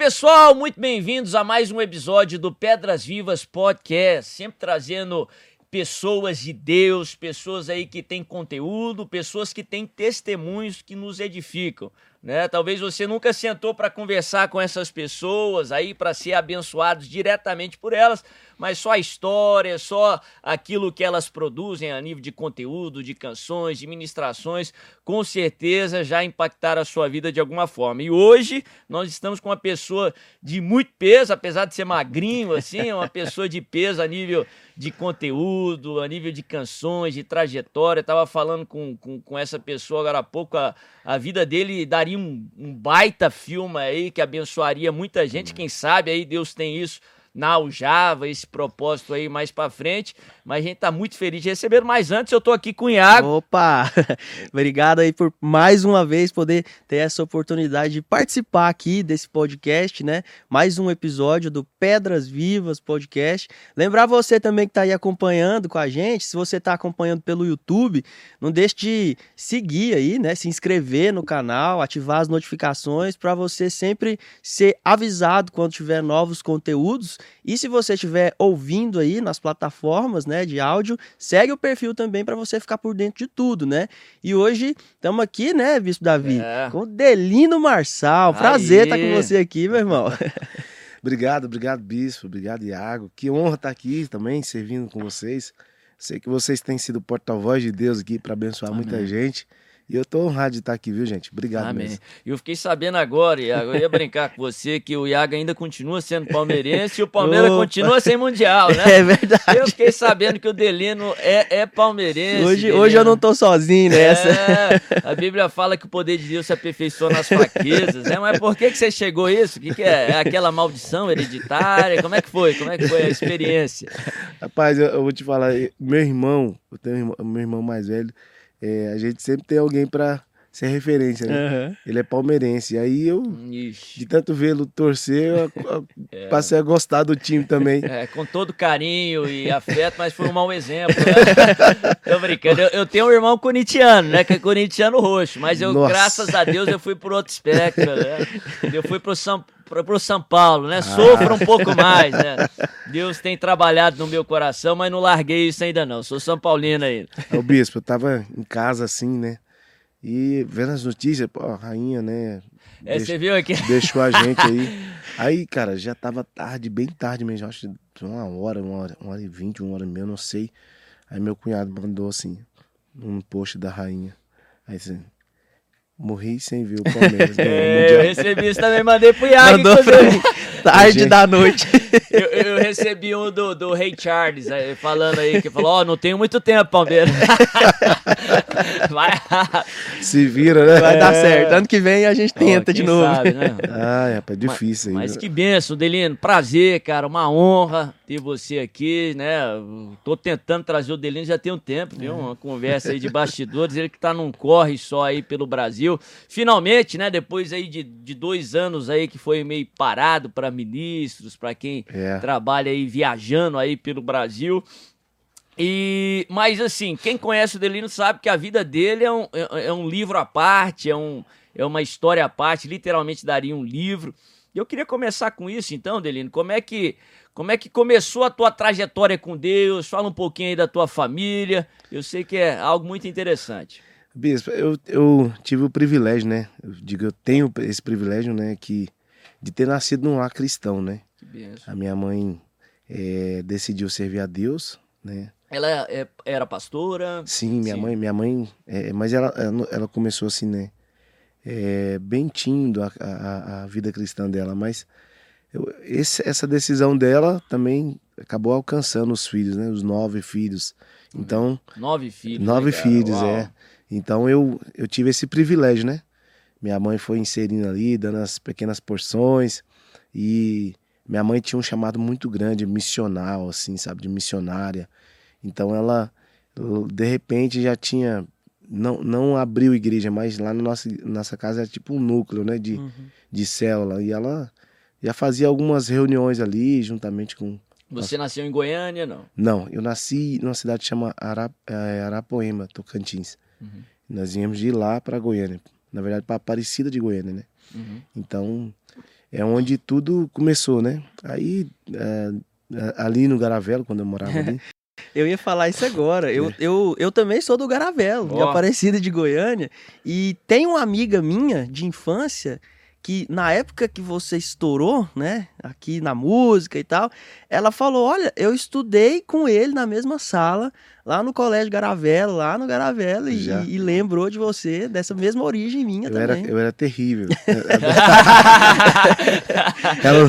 pessoal, muito bem-vindos a mais um episódio do Pedras Vivas Podcast, sempre trazendo pessoas de Deus, pessoas aí que têm conteúdo, pessoas que têm testemunhos que nos edificam né? Talvez você nunca sentou para conversar com essas pessoas aí para ser abençoados diretamente por elas, mas só a história, só aquilo que elas produzem a nível de conteúdo, de canções, de ministrações, com certeza já impactaram a sua vida de alguma forma. E hoje nós estamos com uma pessoa de muito peso, apesar de ser magrinho assim, uma pessoa de peso a nível de conteúdo, a nível de canções, de trajetória. Estava falando com, com, com, essa pessoa agora há pouco, a, a vida dele daria um, um baita filme aí que abençoaria muita gente. Quem sabe aí Deus tem isso na Aljava, esse propósito aí mais para frente. Mas a gente tá muito feliz de receber. Mas antes eu tô aqui com o Iago. Opa! Obrigado aí por mais uma vez poder ter essa oportunidade de participar aqui desse podcast, né? Mais um episódio do Pedras Vivas Podcast. Lembrar você também que tá aí acompanhando com a gente, se você tá acompanhando pelo YouTube, não deixe de seguir aí, né? Se inscrever no canal, ativar as notificações para você sempre ser avisado quando tiver novos conteúdos e se você estiver ouvindo aí nas plataformas né, de áudio, segue o perfil também para você ficar por dentro de tudo, né? E hoje estamos aqui, né, Bispo Davi, é. com o Delino Marçal. Prazer estar tá com você aqui, meu irmão. obrigado, obrigado, Bispo. Obrigado, Iago. Que honra estar tá aqui também, servindo com vocês. Sei que vocês têm sido porta-voz de Deus aqui para abençoar Amém. muita gente. E eu tô honrado de estar aqui, viu, gente? Obrigado Amém. mesmo. E eu fiquei sabendo agora, Iago, eu ia brincar com você que o Iago ainda continua sendo palmeirense e o Palmeiras Opa. continua sem Mundial, né? É verdade. Eu fiquei sabendo que o Delino é, é palmeirense. Hoje, hoje eu não tô sozinho nessa. É, a Bíblia fala que o poder de Deus se aperfeiçoa nas fraquezas, né? Mas por que, que você chegou a isso? O que, que é? É aquela maldição hereditária? Como é que foi? Como é que foi a experiência? Rapaz, eu, eu vou te falar, meu irmão, eu tenho um meu irmão mais velho, é, a gente sempre tem alguém para ser referência, né? Uhum. Ele é palmeirense. Aí eu, Ixi. de tanto vê-lo torcer, eu, eu é. passei a gostar do time também. É, com todo carinho e afeto, mas foi um mau exemplo. Né? Tô brincando. Eu, eu, tenho um irmão corintiano, né? Que é corintiano roxo, mas eu, Nossa. graças a Deus, eu fui por outro espectro, né? Eu fui pro São para o São Paulo, né? Ah. Sofra um pouco mais, né? Deus tem trabalhado no meu coração, mas não larguei isso ainda não. Sou São Paulino ainda. O bispo, eu tava em casa assim, né? E vendo as notícias, pô, a rainha, né? É, você viu aqui? Deixou a gente aí. Aí, cara, já tava tarde, bem tarde mesmo. Acho que uma hora, uma hora, uma hora e vinte, uma hora e meia, não sei. Aí meu cunhado mandou assim, um post da rainha. Aí assim, Morri sem ver o Palmeiras. é, eu recebi isso também, mandei pro Iago. Mandou pra mim, tarde da noite. Eu, eu, recebi um do, do Rei Charles aí, falando aí, que falou, ó, oh, não tenho muito tempo, Palmeiras. Vai. Se vira, né? Vai dar certo. Ano que vem a gente tenta oh, de novo. Sabe, né? Ai, rapaz, é difícil mas, aí. Mas que benção, Delino. Prazer, cara. Uma honra ter você aqui, né? Tô tentando trazer o Delino já tem um tempo, viu? Uma conversa aí de bastidores. Ele que tá num corre só aí pelo Brasil. Finalmente, né? Depois aí de, de dois anos aí que foi meio parado para ministros, para quem é. trabalha aí viajando aí pelo Brasil. E, mas assim, quem conhece o Delino sabe que a vida dele é um, é, é um livro à parte, é, um, é uma história à parte, literalmente daria um livro. E eu queria começar com isso, então, Delino. Como é que como é que começou a tua trajetória com Deus? Fala um pouquinho aí da tua família. Eu sei que é algo muito interessante. Bispo, eu, eu tive o privilégio, né? Eu digo, eu tenho esse privilégio, né? Que, de ter nascido num lar cristão, né? A minha mãe é, decidiu servir a Deus, né? Ela é, era pastora? Sim, minha Sim. mãe, minha mãe, é, mas ela, ela começou assim, né? É, bem tímido a, a, a vida cristã dela, mas eu, esse, essa decisão dela também acabou alcançando os filhos, né? Os nove filhos. Então. Nove filhos. Nove né, filhos, Uau. é. Então eu, eu tive esse privilégio, né? Minha mãe foi inserindo ali, dando as pequenas porções. E minha mãe tinha um chamado muito grande, missional, assim, sabe? De missionária. Então ela, de repente, já tinha. Não, não abriu igreja, mas lá na nossa, nossa casa era tipo um núcleo, né? De, uhum. de célula. E ela já fazia algumas reuniões ali, juntamente com. Você nossa... nasceu em Goiânia, não? Não, eu nasci numa cidade chamada Arap... É, Arapoema, Tocantins. Uhum. Nós íamos de lá para Goiânia. Na verdade, para Aparecida de Goiânia, né? Uhum. Então, é onde tudo começou, né? Aí, é, ali no Garavelo, quando eu morava ali. Eu ia falar isso agora. Eu, é. eu, eu também sou do Garavelo, oh. de Aparecida de Goiânia. E tem uma amiga minha de infância que na época que você estourou, né, aqui na música e tal, ela falou: Olha, eu estudei com ele na mesma sala, lá no Colégio Garavelo, lá no Garavelo, e, e, lembrou de você, dessa mesma origem minha eu também. Era, eu era terrível. ela,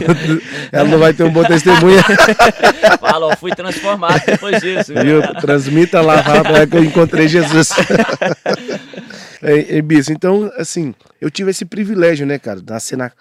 ela, não vai ter um bom testemunho. Fala, fui transformado depois disso. Viu? Transmita lá, fala que eu encontrei Jesus. é, é, então, assim, eu tive esse privilégio, né, cara, nascer na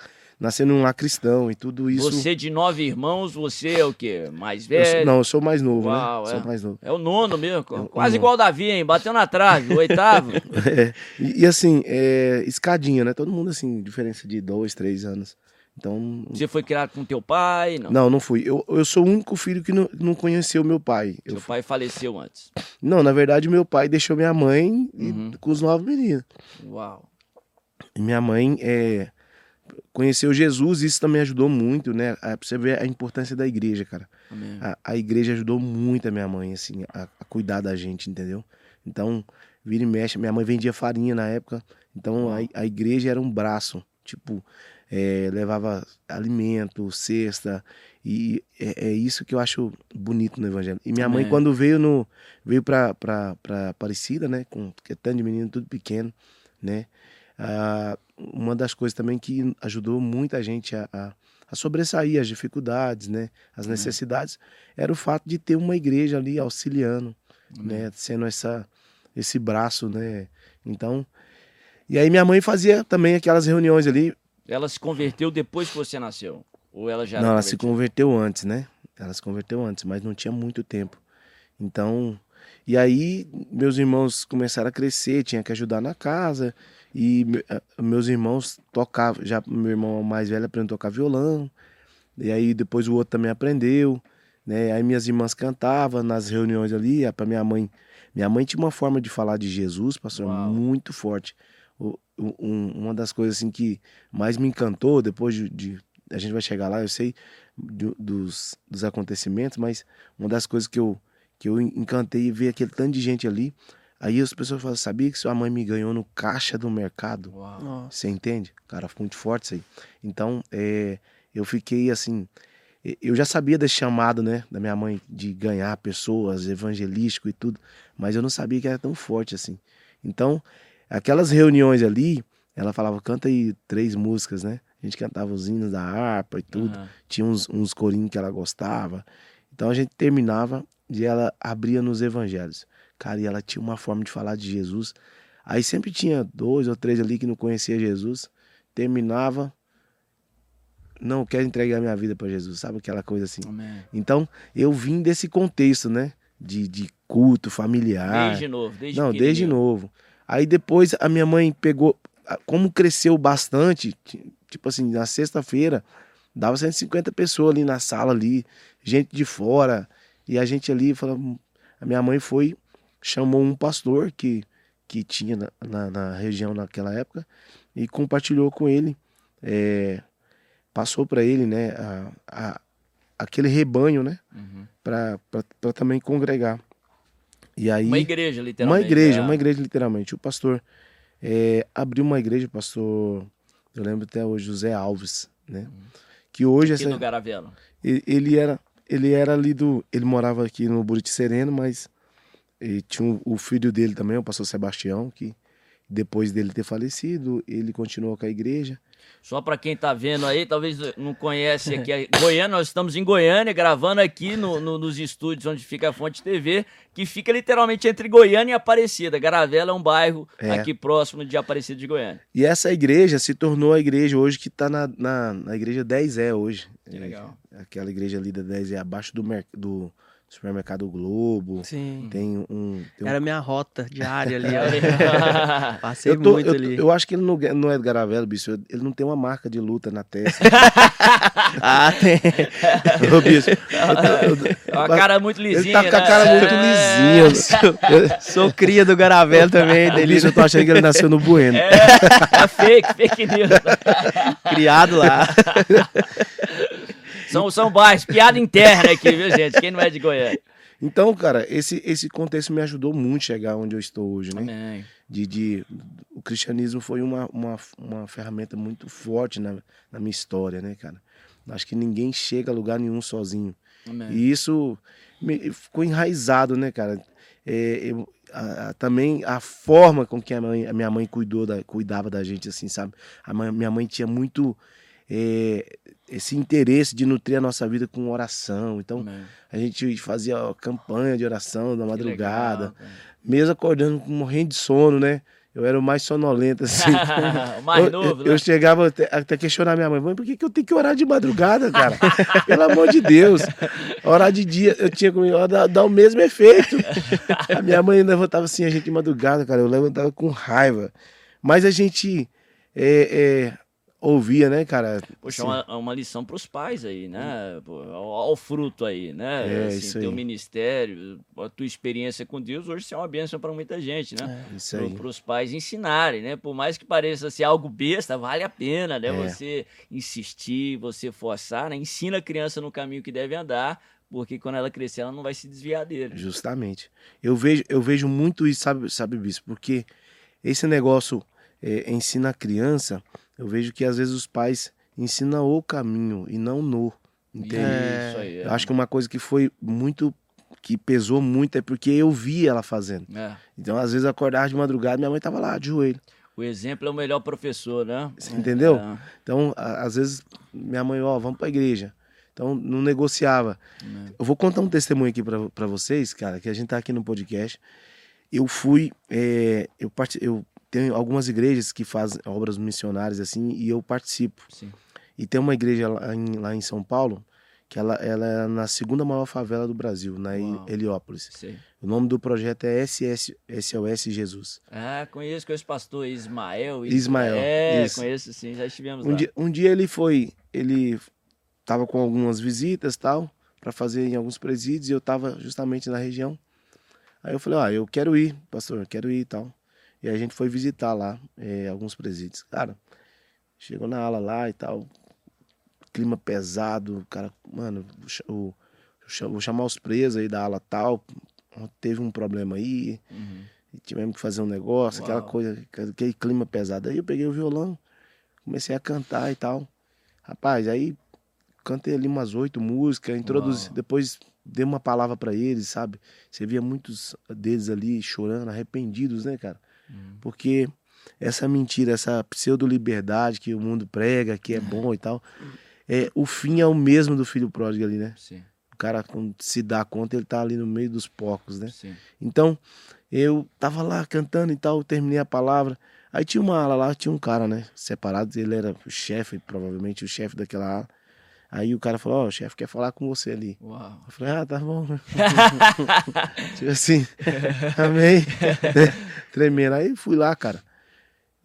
nascendo um lá cristão e tudo isso. Você de nove irmãos, você é o quê? Mais velho? Eu não, eu sou mais novo, né? Uau, né? É. Sou mais novo. É o nono mesmo, é quase igual o Davi, hein? Bateu na trave, o oitavo. é, e, e, assim, é, escadinha, né? Todo mundo assim, diferença de dois, três anos. Então. Você foi criado com teu pai? Não, não, não fui. Eu, eu sou o único filho que não, não conheceu meu pai. Seu eu pai faleceu antes? Não, na verdade, meu pai deixou minha mãe uhum. com os nove meninos. Uau. E minha mãe é, conheceu Jesus, isso também ajudou muito, né? Pra você ver a importância da igreja, cara. A, a, igreja ajudou muito a minha mãe, assim, a, a, cuidar da gente, entendeu? Então, vira e mexe. Minha mãe vendia farinha na época, então a, a igreja era um braço. Tipo, é, levava alimento, cesta, e é, é, isso que eu acho bonito no evangelho. E minha Amém. mãe, quando veio no veio pra Aparecida, né? Com que é tanto de menino, tudo pequeno, né? Ah, uma das coisas também que ajudou muita gente a, a, a sobressair as dificuldades, né? As necessidades, era o fato de ter uma igreja ali auxiliando, né? Sendo essa, esse braço, né? Então, e aí minha mãe fazia também aquelas reuniões ali, ela se converteu depois que você nasceu? Ou ela já Não, ela se converteu antes, né? Ela se converteu antes, mas não tinha muito tempo. Então, e aí meus irmãos começaram a crescer, tinha que ajudar na casa. E meus irmãos tocavam, já meu irmão mais velho aprendeu a tocar violão. E aí depois o outro também aprendeu, né? Aí minhas irmãs cantavam nas reuniões ali, para minha mãe. Minha mãe tinha uma forma de falar de Jesus, pastor, Uau. muito forte um, uma das coisas assim que mais me encantou depois de, de a gente vai chegar lá, eu sei do, dos, dos acontecimentos, mas uma das coisas que eu que eu encantei e ver aquele tanto de gente ali. Aí as pessoas falam, sabia que sua mãe me ganhou no caixa do mercado? Uau. Você entende? Cara, foi muito forte isso aí. Então, é, eu fiquei assim, eu já sabia desse chamado, né, da minha mãe de ganhar pessoas, evangelístico e tudo, mas eu não sabia que era tão forte assim. Então, Aquelas reuniões ali, ela falava, canta aí três músicas, né? A gente cantava os hinos da harpa e tudo. Uhum. Tinha uns, uns corinhos que ela gostava. Então a gente terminava e ela abria nos evangelhos. Cara, e ela tinha uma forma de falar de Jesus. Aí sempre tinha dois ou três ali que não conhecia Jesus. Terminava, não quero entregar minha vida para Jesus, sabe aquela coisa assim. Amém. Então eu vim desse contexto, né, de, de culto familiar. Desde novo, desde não, desde novo. Aí depois a minha mãe pegou, como cresceu bastante, tipo assim, na sexta-feira, dava 150 pessoas ali na sala ali, gente de fora, e a gente ali, falou, a minha mãe foi, chamou um pastor que, que tinha na, na, na região naquela época, e compartilhou com ele, é, passou para ele, né, a, a, aquele rebanho, né, uhum. para também congregar. E aí, uma igreja, literalmente. Uma igreja, é. uma igreja, literalmente. O pastor é, abriu uma igreja, o pastor, eu lembro até hoje, José Alves, né? Uhum. Que hoje... Aqui essa, no Garavelo. Ele, ele, era, ele era ali do... Ele morava aqui no Buriti Sereno, mas tinha um, o filho dele também, o pastor Sebastião, que depois dele ter falecido, ele continuou com a igreja. Só para quem está vendo aí, talvez não conhece aqui, é Goiânia, nós estamos em Goiânia, gravando aqui no, no, nos estúdios onde fica a Fonte TV, que fica literalmente entre Goiânia e Aparecida. Garavela é um bairro é. aqui próximo de Aparecida de Goiânia. E essa igreja se tornou a igreja hoje que está na, na, na, igreja 10 é hoje. Que legal. Aquela igreja ali da 10 é abaixo do, do supermercado Globo. Sim. Tem um. tem um- Era minha rota diária ali. Passei eu, tô- muito eu, ali. eu acho que ele não, não é do Garavelo, bicho. Ele não tem uma marca de luta na testa. Ah, tem. Ô, bicho. eu tô- eu- É uma cara muito lisinha, ele tá com a né? cara muito É. lisinha. Sou cria do Garavel também, bicho, eu tô achando que ele nasceu no Bueno. É, é fake, fake news. Criado lá. São, são baixos, piada interna aqui, viu, gente? Quem não é de Goiânia. Então, cara, esse, esse contexto me ajudou muito a chegar onde eu estou hoje, né? Amém. de, de- o cristianismo foi uma, uma, uma ferramenta muito forte na, na minha história, né, cara? Acho que ninguém chega a lugar nenhum sozinho. Amém. E isso me- ficou enraizado, né, cara? É, eu- a- a- também a forma com que a, mãe- a minha mãe cuidou da, cuidava da gente, assim, sabe? A mãe- minha mãe tinha muito é, esse interesse de nutrir a nossa vida com oração. Então, Amém. a gente fazia campanha de oração da madrugada legal, mesmo acordando morrendo de sono, né? Eu era o mais sonolento, assim. o mais eu, novo, né? eu chegava até, até questionar minha mãe, mãe, por que, que eu tenho que orar de madrugada, cara? Pelo amor de Deus. Orar de dia, eu tinha comigo, dá, dá o mesmo efeito. A minha mãe levantava assim, a gente de madrugada, cara, eu levantava com raiva. Mas a gente é, é, ouvia, né, cara? Poxa, Assim, uma, uma lição para os pais aí, né? Pô, Ao, ao fruto aí, né? É, assim, isso teu aí. ministério, a tua experiência com Deus, hoje é uma bênção para muita gente, né? Isso aí. Para os pais ensinarem, né? Por mais que pareça ser algo besta, vale a pena, né? É. Você insistir, você forçar, né? Ensina a criança no caminho que deve andar, porque quando ela crescer, ela não vai se desviar dele. Justamente. Eu vejo, eu vejo muito isso, sabe, sabe, Bispo? Porque esse negócio é, ensina a criança, eu vejo que às vezes os pais ensinam o caminho e não no. Entende? Isso aí. é. Eu acho que uma coisa que foi muito. que pesou muito é porque eu vi ela fazendo. É. Então, às vezes, acordava de madrugada minha mãe tava lá de joelho. O exemplo é o melhor professor, né? Você entendeu? É. Então, às vezes, minha mãe, ó, vamos pra igreja. Então, não negociava. É. Eu vou contar um testemunho aqui pra vocês, cara, que a gente tá aqui no podcast. Eu fui, é, eu, parti- eu tenho algumas igrejas que fazem obras missionárias assim e eu participo. Sim. E tem uma igreja lá em, lá em São Paulo que ela, ela é na segunda maior favela do Brasil, na Uau. Heliópolis. Sei. O nome do projeto é SS, SOS Jesus. Ah, conheço, conheço o pastor Ismael. Ismael, É, isso. conheço sim, já estivemos Um lá. dia, um dia ele foi, ele tava com algumas visitas tal para fazer em alguns presídios e eu tava justamente na região. Aí eu falei, ah, eu quero ir, pastor, quero ir e tal. E a gente foi visitar lá eh, alguns presídios. Cara, chegou na ala lá e tal, clima pesado, cara, mano, o- vou chamar os presos aí da ala tal, teve um problema aí, Uhum. e tivemos que fazer um negócio, aquela Uau. coisa, aquele clima pesado. Aí eu peguei o violão, comecei a cantar e tal. Rapaz, aí cantei ali umas oito músicas, introduzi, Uau. depois dei uma palavra pra eles, sabe? Você via muitos deles ali chorando, arrependidos, né, cara? Porque essa mentira, essa pseudo-liberdade que o mundo prega, que é bom e tal, é, o fim é o mesmo do filho pródigo ali, né? Sim, O cara, quando se dá conta, ele tá ali no meio dos porcos, né? sim. Então, eu tava lá cantando e tal, terminei a palavra. Aí tinha uma ala lá, tinha um cara, né? Separado, ele era o chefe, provavelmente o chefe daquela ala. Aí o cara falou, ó, o chefe quer falar com você ali. Uau. Eu falei, ah, tá bom. né? tipo assim, amém. Tremendo. Aí fui lá, cara.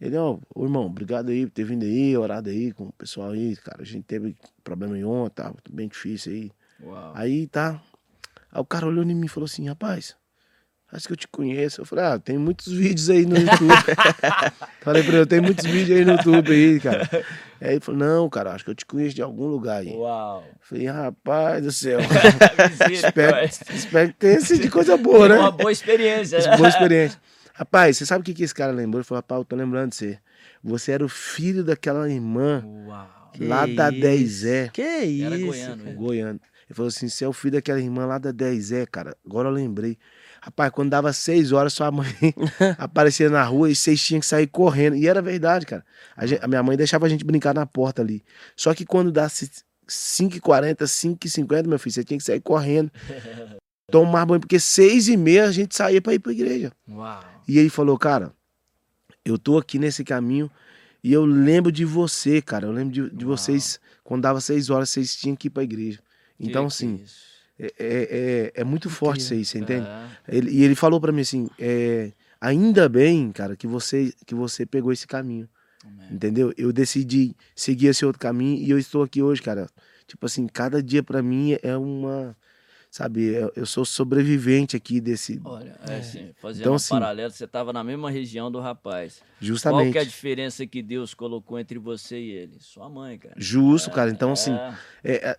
Ele, ó, ô irmão, obrigado aí por ter vindo aí, orado aí com o pessoal aí, cara. A gente teve problema em ontem, tá bem difícil aí. Uau. Aí tá. Aí o cara olhou em mim e falou assim, rapaz, acho que eu te conheço. Eu falei, ah, tem muitos vídeos aí no YouTube. falei pra ele, tem muitos vídeos aí no YouTube aí, cara. Aí ele falou, não, cara, acho que eu te conheço de algum lugar aí. Uau. Falei, rapaz do céu. espero, espero que tenha sido de coisa boa, né? Uma boa experiência. né? Boa experiência. Rapaz, você sabe o que, que esse cara lembrou? Ele falou, rapaz, eu tô lembrando de você. Você era o filho daquela irmã Uau. lá da isso? 10E. Que isso? Era goiano? Goiano. Ele falou assim: você é o filho daquela irmã lá da 10E, cara. Agora eu lembrei. Rapaz, quando dava seis horas, sua mãe aparecia na rua e vocês tinham que sair correndo. E era verdade, cara. A, gen- a minha mãe deixava a gente brincar na porta ali. Só que quando dá 5h40, 5h50, meu filho, você tinha que sair correndo. Tomar banho, porque seis e meia a gente saía pra ir pra igreja. Uau. E ele falou, cara, eu tô aqui nesse caminho e eu lembro de você, cara. Eu lembro de, de vocês, quando dava seis horas, vocês tinham que ir pra igreja. Então, Que- assim, que isso. É, é, é muito forte isso aí, você entende? É. Ele- e ele falou pra mim assim, é, ainda bem, cara, que você, que você pegou esse caminho, Amém. entendeu? Eu decidi seguir esse outro caminho e eu estou aqui hoje, cara. Tipo assim, cada dia pra mim é uma, sabe, eu- sou sobrevivente aqui desse, Olha, é assim, fazendo Então, um assim- paralelo, você estava na mesma região do rapaz. Qual justamente. que é a diferença que Deus colocou entre você e ele? Sua mãe, cara. Justo, cara. Então, assim, É. é, é- é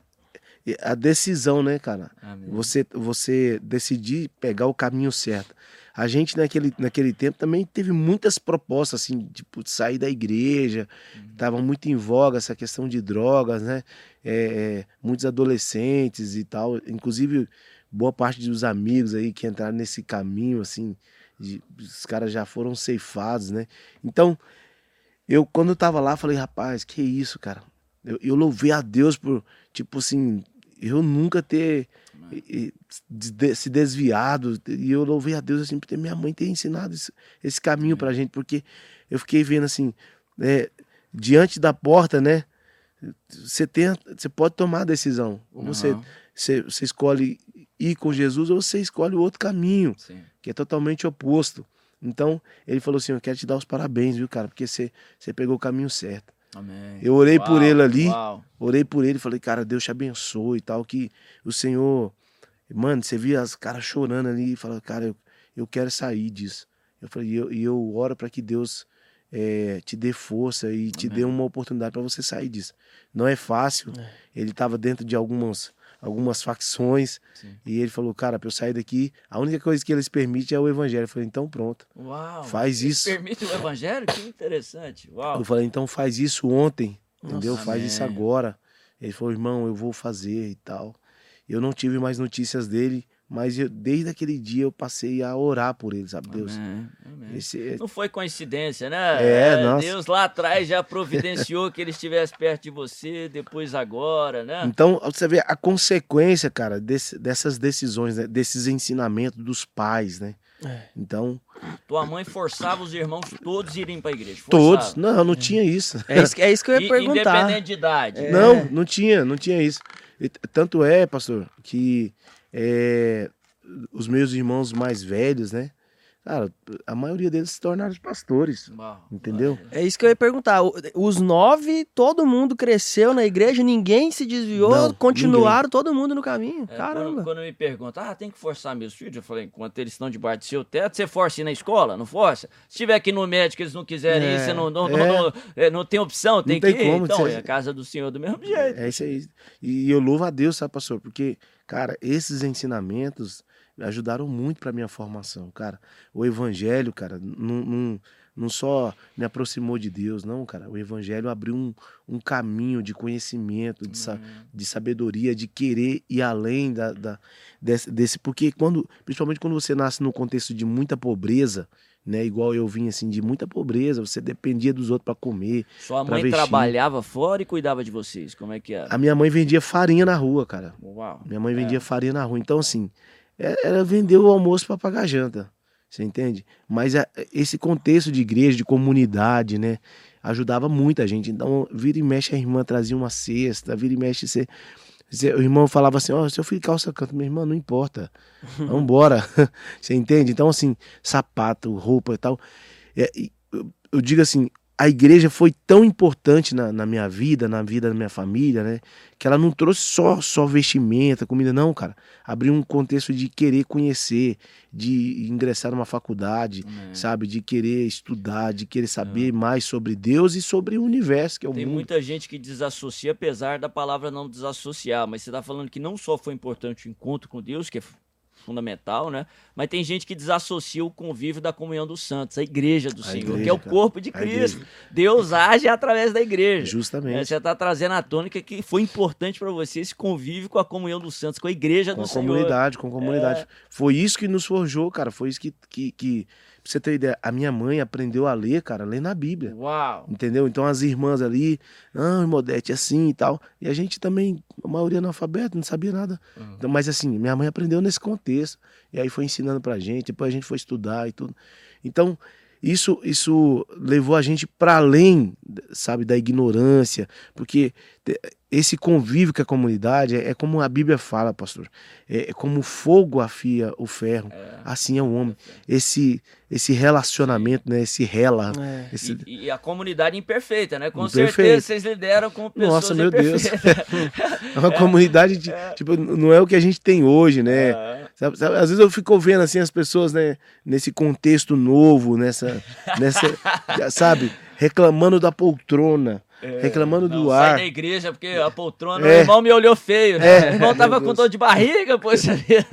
a decisão, né, cara? Amém. Você, você decidir pegar o caminho certo. A gente, naquele, naquele tempo, também teve muitas propostas, assim, tipo, de sair da igreja. Tava muito em voga essa questão de drogas, né? É, é, muitos adolescentes e tal. Inclusive, boa parte dos amigos aí que entraram nesse caminho, assim, de- os caras já foram ceifados, né? Então, eu, quando eu tava lá, falei, rapaz, que isso, cara? Eu, eu louvei a Deus por, tipo assim, eu nunca ter e- e de- se desviado. E eu louvei a Deus assim, por ter minha mãe ter ensinado esse, esse caminho pra gente, porque eu fiquei vendo assim, é, diante da porta, né? Você tem, você pode tomar a decisão. Ou você, você escolhe ir com Jesus ou você escolhe o outro caminho, sim. que é totalmente oposto. Então, ele falou assim: Eu quero te dar os parabéns, viu, cara? Porque você, você pegou o caminho certo. Amém. Eu orei por Uau, ele ali. Uau. Orei por ele, falei, cara, Deus te abençoe e tal, que o Senhor. Mano, você via as caras chorando ali e falou, cara, eu, eu quero sair disso. Eu falei, e eu, eu oro para que Deus eh, te dê força e te dê uma oportunidade para você sair disso. Não é fácil. Ele estava dentro de algumas, algumas facções Sim. e ele falou, cara, para eu sair daqui, a única coisa que eles permitem é o evangelho. Eu falei, então pronto. Uau. Faz isso. Permite o evangelho? Que interessante. Uau. Eu falei, então faz isso ontem, entendeu? Nossa, faz isso amém. agora. Ele falou, irmão, eu vou fazer e tal. Eu não tive mais notícias dele, mas eu- desde aquele dia eu passei a orar por ele, sabe, Deus? Amém, amém. Esse, Não foi coincidência, né? É, nossa. Deus lá atrás já providenciou que ele estivesse perto de você, depois agora, né? então, você vê a consequência, cara, desse- dessas decisões, né? desses ensinamentos dos pais, né? É. Então, Tua mãe forçava os irmãos todos a irem pra igreja. todos. Forçava. Não, não tinha isso. É isso, que- é isso que eu ia I- perguntar. Independente de idade. É. Não, não tinha, não tinha isso. E tanto é, pastor, que é, os meus irmãos mais velhos, né? Cara, a maioria deles se tornaram pastores. Uau. Entendeu? É isso que eu ia perguntar. Os nove, todo mundo cresceu na igreja, ninguém se desviou, Não, continuaram todo mundo no caminho. É, Caramba. Quando, quando me perguntam, ah, tem que forçar meus filhos? Eu falei, enquanto eles estão debaixo do seu teto, você força ir na escola? Não força? Se tiver aqui no médico eles não quiserem ir, É, você não, não, é. não, não, é, não tem opção, tem tem que ir. como, Então, é a casa do Senhor do mesmo jeito. É isso aí. E eu louvo a Deus, sabe, pastor? Porque, cara, esses ensinamentos ajudaram muito pra minha formação, cara. O evangelho, cara, não, não, não só me aproximou de Deus, não, cara. O evangelho abriu um, um caminho de conhecimento, de, sa- de sabedoria, de querer ir além da, da- desse, desse. Porque quando, principalmente quando você nasce num contexto de muita pobreza, né? Igual eu vim assim, de muita pobreza, você dependia dos outros pra comer. Sua mãe vestir. trabalhava fora e cuidava de vocês. Como é que era? A minha mãe vendia farinha na rua, cara. Uau. Minha mãe É. vendia farinha na rua. Então, assim, é- ela vendeu o almoço para pagar a janta. Você entende? Mas a- esse contexto de igreja, de comunidade, né? Ajudava muita gente. Então, vira e mexe, a irmã trazia uma cesta, vira e mexe, você. O irmão falava assim: Ó, seu filho calça canto, minha irmã, não importa. Vambora. você entende? Então, assim, sapato, roupa e tal. É, eu, eu digo assim: a igreja foi tão importante na, na minha vida, na vida da minha família, né? Que ela não trouxe só, só vestimenta, comida, não, cara. Abriu um contexto de querer conhecer, de ingressar numa faculdade, Amém. sabe? De querer estudar, de querer saber mais sobre Deus e sobre o universo, que é o Tem mundo. muita gente que desassocia, apesar da palavra não desassociar. Mas você está falando que não só foi importante o encontro com Deus, que é fundamental, né? Mas tem gente que desassocia o convívio da comunhão dos santos, a igreja do A Senhor, igreja, que é o corpo de A Cristo. Deus age através da igreja. É, Justamente. você está trazendo a tônica que foi importante para você esse convívio com a comunhão dos santos, com a igreja Com do a Senhor. comunidade, com a comunidade. É. Foi isso que nos forjou, cara. Foi isso que, que, que. Pra você ter ideia, a minha mãe aprendeu a ler, cara, ler na Bíblia. Uau! Entendeu? Então as irmãs ali, ah, Modete, assim e tal. E a gente também, a maioria analfabeto, não sabia nada. Uhum. Então, mas assim, minha mãe aprendeu nesse contexto. E aí foi ensinando pra gente, depois a gente foi estudar e tudo. Então, isso, isso levou a gente para além, sabe, da ignorância, porque esse convívio com a comunidade é, é como a Bíblia fala, pastor. É, é como o fogo afia o ferro. É. Assim é o homem. Esse esse relacionamento, né? Esse rela. É. Esse... E, e, a comunidade imperfeita, né? Com Imperfeito. certeza vocês lideram com pessoas Nossa, meu Deus. é uma comunidade, de, é. tipo, não é o que a gente tem hoje, né? Sabe, sabe, às vezes eu fico vendo assim as pessoas, né? Nesse contexto novo, nessa, nessa sabe? Reclamando da poltrona. É, reclamando não, do ar. Sai da igreja porque a poltrona, é. o irmão me olhou feio, né? É. O irmão tava com dor de barriga, poxa vida.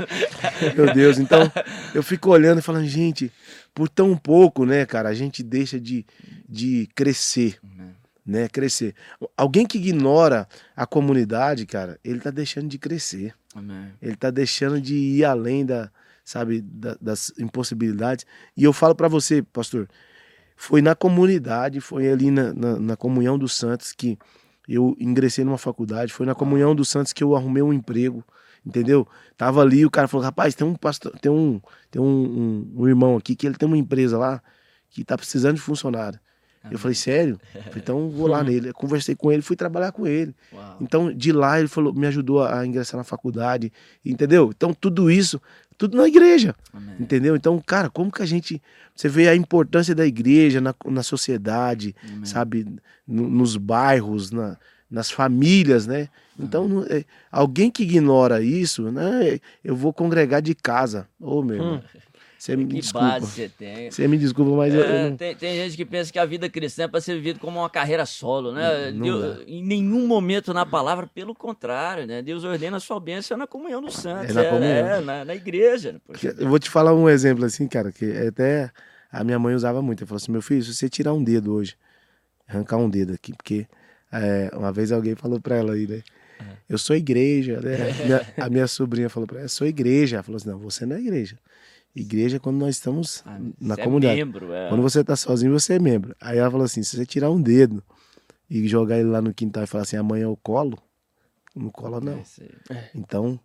Meu Deus, então eu fico olhando e falando, gente, por tão pouco, né, cara, a gente deixa de, de crescer, uhum. Né? Crescer. Alguém que ignora a comunidade, cara, ele tá deixando de crescer. Uhum. Ele tá deixando de ir além da, sabe, da, das impossibilidades. E eu falo para você, pastor, foi na comunidade, foi ali na, na, na, comunhão dos santos que eu ingressei numa faculdade, foi na comunhão dos santos que eu arrumei um emprego, entendeu? Tava ali, o cara falou, rapaz, tem um pastor, tem um, tem um, um, um irmão aqui que ele tem uma empresa lá que tá precisando de funcionário. Eu falei, sério? Então vou lá nele. Eu conversei com ele, fui trabalhar com ele. Uau. Então, de lá, ele falou, me ajudou a ingressar na faculdade, entendeu? Então, tudo isso tudo na igreja. Amém. Entendeu? Então, cara, como que a gente. Você vê a importância da igreja na, na sociedade, Amém. sabe? No, nos bairros, na, nas famílias, né? Então, é, alguém que ignora isso, né? Eu vou congregar de casa. Ô, oh, meu irmão. Hum. Você me que desculpa. base você tem. Você me desculpa, mas é, eu, eu não... tem, tem, gente que pensa que a vida cristã é para ser vivida como uma carreira solo, né? Não, Deus, em nenhum momento na palavra, pelo contrário, né? Deus ordena a sua bênção na comunhão dos santos. É na, é, comunhão. É, na, na igreja. Eu vou te falar um exemplo assim, cara, que até a minha mãe usava muito. Ela falou assim: meu filho, se você tirar um dedo hoje, arrancar um dedo aqui, porque é, uma vez alguém falou para ela aí, né? Eu sou igreja, né? Minha, a minha sobrinha falou para ela, sou igreja. Ela falou assim: não, você não é igreja. Igreja é quando nós estamos ah, na é comunidade. É membro, é. Quando você está sozinho, você é membro. Aí ela falou assim: se você tirar um dedo e jogar ele lá no quintal e falar assim, amanhã eu colo, não cola não. É então,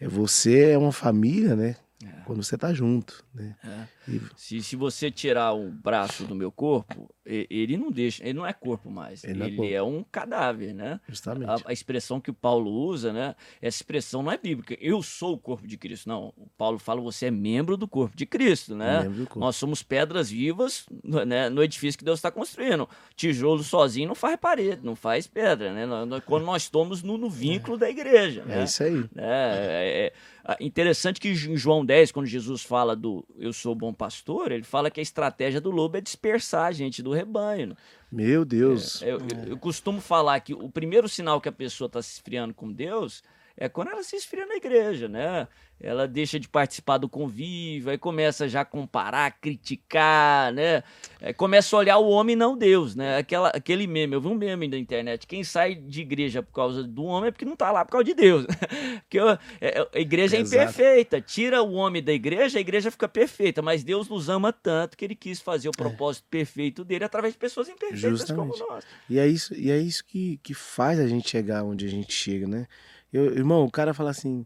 é, você é uma família, né? É. Quando você tá junto, né? É. E... Se, se você tirar o braço do meu corpo, ele não deixa, ele não é corpo mais. Ele, é ele é, um cadáver, né? Justamente. A, a, expressão que o Paulo usa, né? Essa expressão não é bíblica. Eu sou o corpo de Cristo. Não. O Paulo fala, você é membro do corpo de Cristo, né? Nós somos pedras vivas né, no edifício que Deus está construindo. Tijolo sozinho não faz parede, não faz pedra, né? Quando nós estamos no, no vínculo é. da igreja. É né? isso aí. É, é, é, interessante que em João 10, quando Jesus fala do eu sou bom pastor, ele fala que a estratégia do lobo é dispersar a gente do rebanho. Meu Deus. É, eu, eu, eu, costumo falar que o primeiro sinal que a pessoa está se esfriando com Deus é quando ela se esfria na igreja, né? ela deixa de participar do convívio, aí começa já a comparar, criticar, né? É, começa a olhar o homem não Deus, né? Aquela, aquele meme, eu vi um meme na internet, quem sai de igreja por causa do homem é porque não tá lá por causa de Deus. porque a, é, a igreja é imperfeita, tira o homem da igreja, a igreja fica perfeita, mas Deus nos ama tanto que ele quis fazer o é. propósito é. perfeito dele através de pessoas imperfeitas Justamente. como nós. E é isso, e é isso que, que faz a gente chegar onde a gente chega, né? Eu, irmão, o cara fala assim,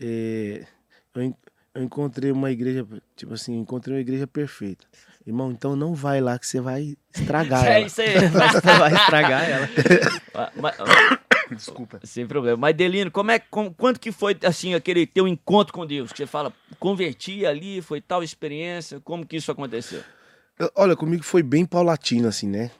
é, eu, eu encontrei uma igreja, tipo assim, encontrei uma igreja perfeita. Irmão, então não vai lá que você vai estragar é ela. Isso aí. você vai estragar ela. mas, Desculpa. Sem problema. Mas, Delino, como é, com, quanto que foi, assim, aquele teu encontro com Deus? Que você fala, converti ali, foi tal experiência, como que isso aconteceu? Olha, comigo foi bem paulatino, assim, né?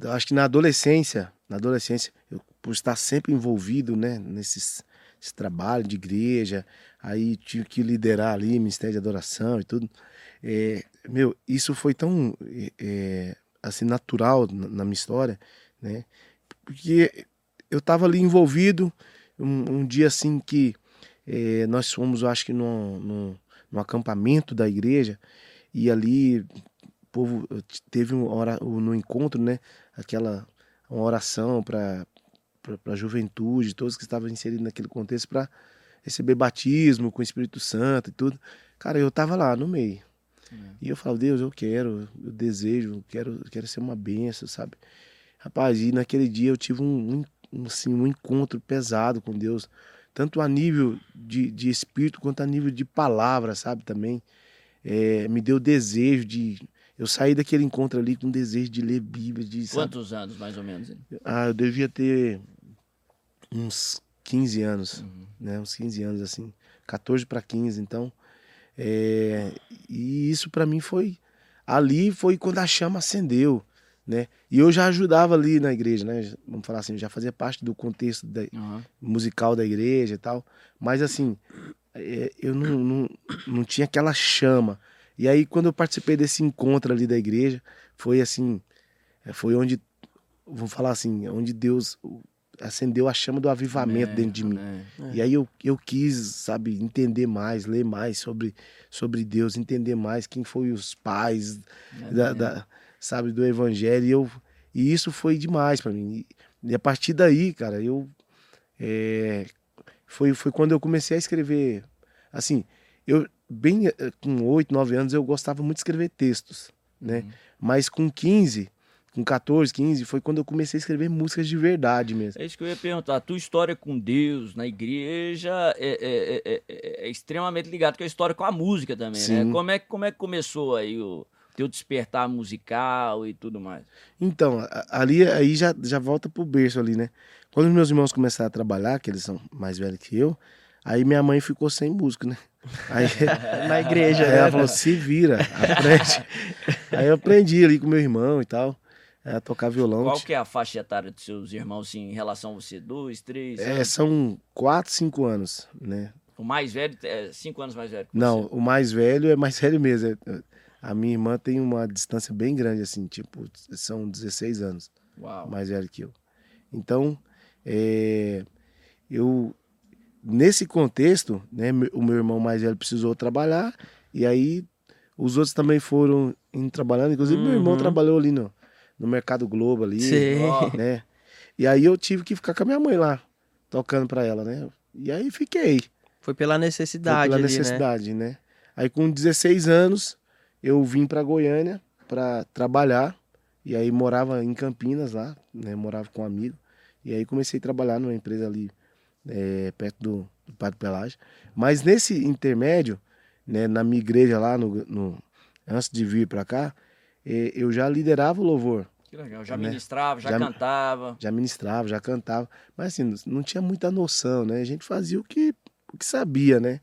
Eu acho que na adolescência, na adolescência, eu, por estar sempre envolvido, né, nesses esse trabalho de igreja, aí tive que liderar ali ministério de adoração e tudo. É, meu, isso foi tão é, assim natural na, minha história, né? Porque eu estava ali envolvido um, um, dia assim que é, nós fomos, eu acho que num, num, num, acampamento da igreja e ali o povo teve um no encontro, né? Aquela uma oração para para a juventude, todos que estavam inseridos naquele contexto para receber batismo com o Espírito Santo e tudo. Cara, eu tava lá no meio. É. E eu falo, Deus, eu quero, eu desejo, eu quero, eu quero ser uma benção, sabe? Rapaz, e naquele dia eu tive um, um, assim, um encontro pesado com Deus, tanto a nível de, de espírito quanto a nível de palavra, sabe? Também. É, me deu desejo de. Eu saí daquele encontro ali com desejo de ler Bíblia, de sabe? Quantos anos, mais ou menos? Ah, eu devia ter uns 15 anos, né? Uns 15 anos assim, 14 para 15, então é, e isso para mim foi ali foi quando a chama acendeu, né? E eu já ajudava ali na igreja, né? Vamos falar assim, já fazia parte do contexto da, Aham. musical da igreja e tal, mas assim, é, eu não, não, não tinha aquela chama. E aí quando eu participei desse encontro ali da igreja, foi assim, é, foi onde vamos falar assim, onde Deus acendeu a chama do avivamento Amém, dentro de mim. amém. E aí eu, eu quis, sabe, entender mais, ler mais sobre, sobre Deus, entender mais quem foi os pais, da, da- sabe, do evangelho. E, eu, e isso foi demais para mim. E, e a partir daí, cara, eu. é, foi, foi quando eu comecei a escrever. Assim, eu, bem eh, com 8, 9 anos, eu gostava muito de escrever textos, né? Mas com 15, com 14, 15, foi quando eu comecei a escrever músicas de verdade mesmo. É isso que eu ia perguntar. A tua história com Deus na igreja é, é- é- é- é extremamente ligada com a história com a música também, né? Sim. Como é, que- como é que começou aí o teu despertar musical e tudo mais? Então, ali aí já, já volta pro berço ali, né? Quando os meus irmãos começaram a trabalhar, que eles são mais velhos que eu, aí minha mãe ficou sem músico, né? Aí, Na igreja, aí né? ela falou, se vira, aprende. aí eu aprendi ali com meu irmão e tal, a tocar violão. Qual que é a faixa etária dos seus irmãos assim, em relação a você? Dois, três? É, anos? são quatro, cinco anos, né? O mais velho é cinco anos mais velho que Não, você. o mais velho é mais velho mesmo. é- A minha irmã tem uma distância bem grande, assim, tipo, são 16 anos. Uau. mais velho que eu. Então, é, eu nesse contexto, né, o meu irmão mais velho precisou trabalhar e aí os outros também foram indo trabalhando, inclusive meu irmão Uhum. trabalhou ali no, no Mercado Globo ali, Sim. Né? E aí eu tive que ficar com a minha mãe lá, tocando pra ela, né? E aí fiquei. Foi pela Foi necessidade pela ali, né? necessidade, né? Aí com 16 anos eu vim para Goiânia para trabalhar e aí morava em Campinas lá, né? Morava com um amigo e aí comecei a trabalhar numa empresa ali é, perto do, do Padre Pelágio. Mas nesse intermédio, né? Na minha igreja lá, no, no- antes de vir para cá, é, eu já liderava o louvor, que legal. Já né? ministrava, já, Já- cantava. já ministrava, já cantava, mas assim, não tinha muita noção, né? A gente fazia o que, o que sabia, né?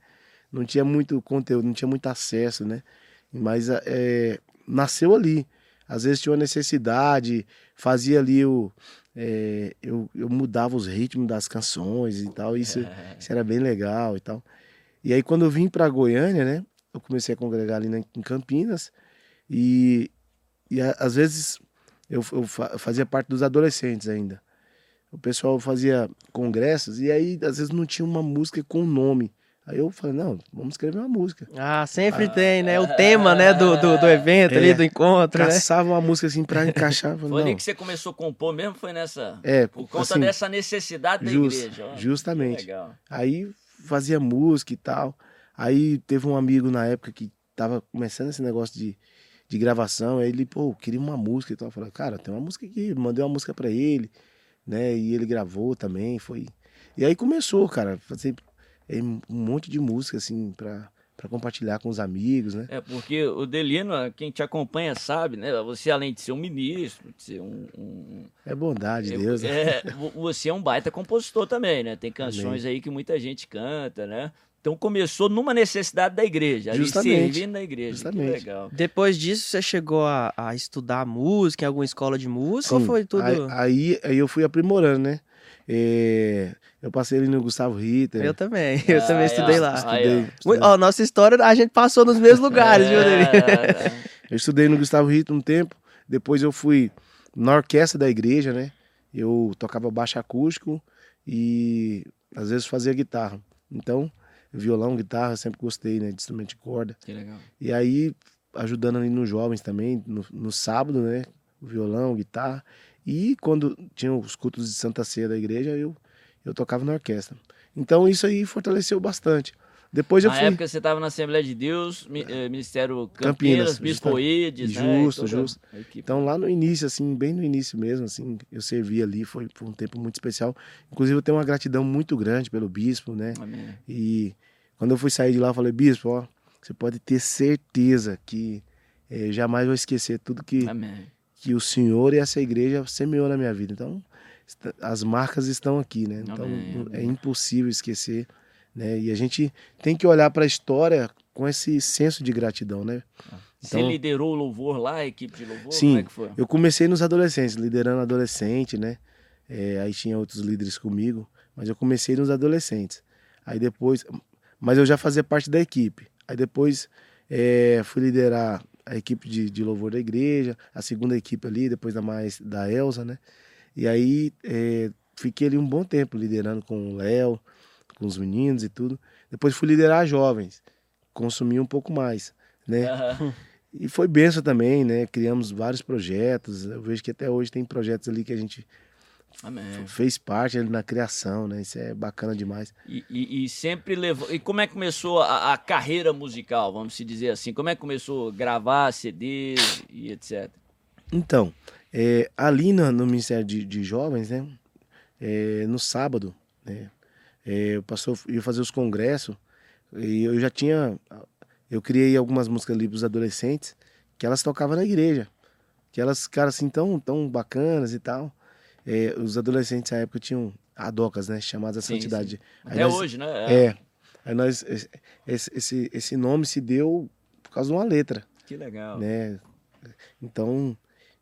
Não tinha muito conteúdo, não tinha muito acesso, né? Mas é, nasceu ali. Às vezes tinha uma necessidade, fazia ali o. é, eu, eu mudava os ritmos das canções e tal, isso, isso era bem legal e tal. E aí quando eu vim para Goiânia, né? Eu comecei a congregar ali na- em Campinas e, e a- às vezes eu, eu fa- eu fazia parte dos adolescentes ainda. O pessoal fazia congressos e aí às vezes não tinha uma música com nome. Aí eu falei, não, vamos escrever uma música. Ah, sempre tem, né? O tema, né, do, do, do evento ali, É. do encontro, né? Caçava uma música assim pra encaixar. falei, Foi ali que você começou a compor mesmo? Foi nessa. é, Por conta assim, dessa necessidade da just- igreja. ó. justamente. Que legal. Aí fazia música e tal. Aí teve um amigo na época que tava começando esse negócio de, de gravação. Aí ele, pô, queria uma música e tal. Eu falei, cara, tem uma música aqui. Mandei uma música pra ele, né? E ele gravou também. Foi. E aí começou, cara, fazer um monte de música, assim, pra, pra compartilhar com os amigos, né? É, porque o Delino, quem te acompanha sabe, né? Você, além de ser um ministro, de ser um. um- É bondade de Deus, né? é, vo- você é um baita compositor também, né? Tem canções aí que muita gente canta, né? Então começou numa necessidade da igreja, ali Justamente. servindo na igreja. Justamente. Que legal. Depois disso, você chegou a, a estudar música em alguma escola de música ou Sim. foi tudo... Aí, aí, aí eu fui aprimorando, né? É, eu passei ali no Gustavo Ritter. Eu também, eu Ah, também é, estudei lá. Estudei, Ui, estudei. Ó, nossa história, a gente passou nos mesmos lugares, viu, Deli? É, Eu estudei no Gustavo Ritter um tempo, depois eu fui na orquestra da igreja, né? Eu tocava baixo acústico e às vezes fazia guitarra. Então, violão, guitarra, sempre gostei, né? De instrumento de corda. que legal. E aí, ajudando ali nos jovens também, no, no sábado, né? Violão, guitarra. E quando tinha os cultos de Santa Ceia da igreja, eu, eu tocava na orquestra. Então isso aí fortaleceu bastante. Depois eu Na fui. época você estava na Assembleia de Deus, eh, Ministério Campinas, Campinas, Bispo Ides, né? Justo, Toda justo. Então lá no início, assim, bem no início mesmo, assim, eu servi ali, foi, foi um tempo muito especial. Inclusive eu tenho uma gratidão muito grande pelo bispo, né? Amém. E quando eu fui sair de lá, eu falei, bispo, ó, você pode ter certeza que eh, jamais vou esquecer tudo que, Amém. que o Senhor e essa igreja semeou na minha vida. Então, as marcas estão aqui, né? Então, Amém, é amém. impossível esquecer, né? E a gente tem que olhar para a história com esse senso de gratidão, né? Você Então- liderou o louvor lá, a equipe de louvor? Sim. Como é que foi? Eu comecei nos adolescentes, liderando adolescente, né? É, aí tinha outros líderes comigo, mas eu comecei nos adolescentes. Aí depois, mas eu já fazia parte da equipe. Aí depois é, fui liderar a equipe de, de louvor da igreja, a segunda equipe ali, depois da mais da Elsa, né? E aí é, fiquei ali um bom tempo liderando com o Léo, com os meninos e tudo. Depois fui liderar jovens, consumi um pouco mais, né? Aham. E foi benção também, né? Criamos vários projetos. Eu vejo que até hoje tem projetos ali que a gente Amém. fez parte ali na criação, né? Isso é bacana demais. E, e- e sempre levou. E como é que começou a, a carreira musical, vamos se dizer assim? Como é que começou a gravar CDs e etc? Então, é, ali no, no Ministério de, de Jovens, né? é, no sábado, né? é, o pastor ia fazer os congressos e eu já tinha. Eu criei algumas músicas ali para os adolescentes que elas tocavam na igreja. Que elas ficaram assim tão, tão bacanas e tal. É, os adolescentes na época tinham adocas, né? Chamadas Sim, Santidade. Aí Até nós- hoje, né? É. Aí nós, esse, esse, esse nome se deu por causa de uma letra, Que legal. né? Então,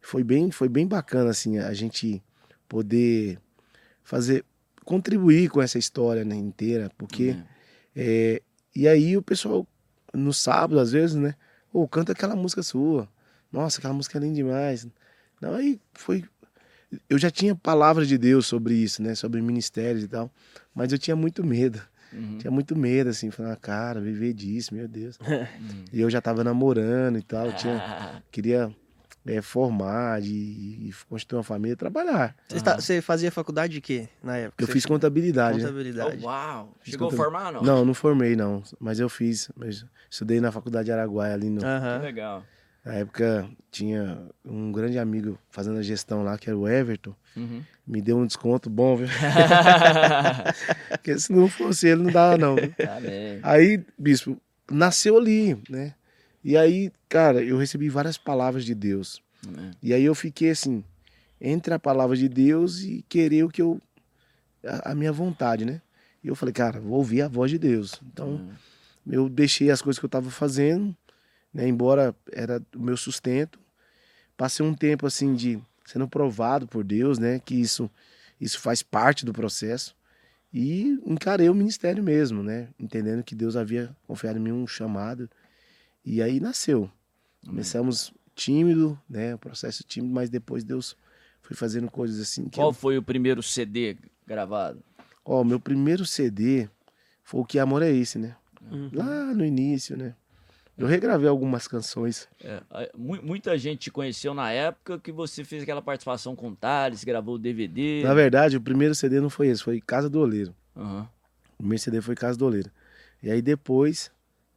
foi bem, foi bem bacana, assim, a gente poder fazer, contribuir com essa história né, inteira, porque... Amém. é, e aí o pessoal, no sábado, às vezes, né? Ô, canta aquela música sua. Nossa, aquela música é linda demais. Não, aí foi... Eu já tinha palavras de Deus sobre isso, né? Sobre ministérios e tal. Mas eu tinha muito medo. Uhum. Tinha muito medo, assim, falar, cara, viver disso, meu Deus. Uhum. E eu já tava namorando e tal, tinha, queria é, formar, de, e constituir uma família, trabalhar. Você, tá- você fazia faculdade de quê na época? Eu Você- fiz contabilidade, né? contabilidade. Oh, uau! Fiz Chegou a conta- formar, não? Não, não formei, não. Mas eu fiz. Mas estudei na faculdade de Araguaia ali no. Que Aham. legal. Na época tinha um grande amigo fazendo a gestão lá, que era o Everton. Uhum. Me deu um desconto bom, viu? Porque se não fosse ele, não dava, não. Amém. Aí, bispo, nasceu ali, né? E aí, cara, eu recebi várias palavras de Deus. Amém. E aí eu fiquei assim, entre a palavra de Deus e querer o que eu. a, a minha vontade, né? E eu falei, cara, vou ouvir a voz de Deus. Então, Uhum. eu deixei as coisas que eu estava fazendo, né? Embora era o meu sustento. Passei um tempo assim de sendo provado por Deus, né? Que isso, isso faz parte do processo. E encarei o ministério mesmo, né? Entendendo que Deus havia confiado em mim um chamado. E aí nasceu. Começamos tímido, né? O processo tímido, mas depois Deus foi fazendo coisas assim Qual eu- foi o primeiro CD gravado? Ó, meu primeiro CD foi o Que Amor é Esse, né? Uhum. Lá no início, né? Eu regravei algumas canções. É, muita gente te conheceu na época que você fez aquela participação com o Thales, gravou o DVD. Na verdade, o primeiro CD não foi esse, foi Casa do Oleiro. Aham. O primeiro CD foi Casa do Oleiro. E aí depois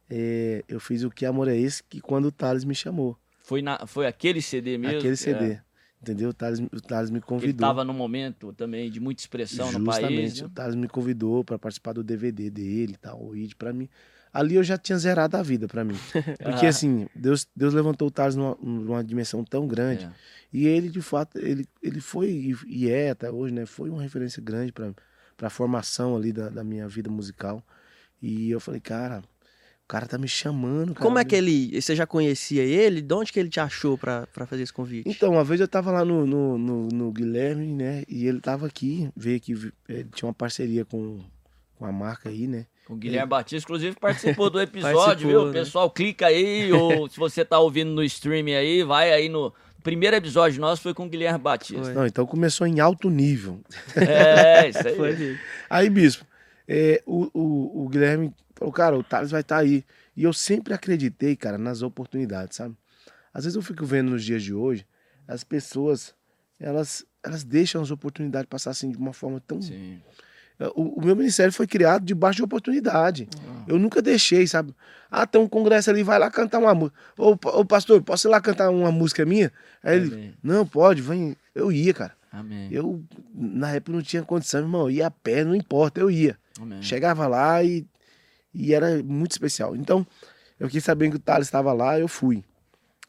é, eu fiz o Que Amor é Esse, que quando o Thales me chamou. Foi, na, foi aquele CD mesmo? aquele que CD. é- Entendeu? O Thales, o Thales me Ele convidou. estava num momento também de muita expressão no país. Justamente. né? O Thales me convidou para participar do DVD dele e tal, o ID para mim. Ali eu já tinha zerado a vida para mim. Porque Ah. assim, Deus, Deus levantou o Thales numa, numa dimensão tão grande. É. E ele, de fato, ele, ele foi e- é até hoje, né? Foi uma referência grande para a formação ali da, da minha vida musical. E eu falei, cara, cara tá me chamando. Cara. Como é que ele. Você já conhecia ele? De onde que ele te achou pra, pra fazer esse convite? Então, uma vez eu tava lá no, no, no, no Guilherme, né? E ele tava aqui, veio que ele tinha uma parceria com, com a marca aí, né? O Guilherme Batista, inclusive, participou do episódio, Participou, viu? né? Pessoal, clica aí, ou se você tá ouvindo no streaming aí, vai aí no. O primeiro episódio nosso foi com o Guilherme Batista. Foi. Não, então começou em alto nível. É, isso aí. Foi. Aí, bispo, é, o, o, o Guilherme falou, cara, o Thales vai estar aí. E eu sempre acreditei, cara, nas oportunidades, sabe? Às vezes eu fico vendo nos dias de hoje, as pessoas, elas, elas deixam as oportunidades passar assim de uma forma tão. Sim. O, o meu ministério foi criado debaixo de oportunidade. Ah. Eu nunca deixei, sabe? Ah, tem um congresso ali, vai lá cantar uma música. Ô, ô, pastor, posso ir lá cantar uma música minha? Aí ele, não, pode, vem. Eu ia, cara. Amém. Eu, na época, não tinha condição, irmão. Eu ia a pé, não importa, eu ia. Amém. Chegava lá e, e era muito especial. Então, eu quis saber que o Thales estava lá, eu fui.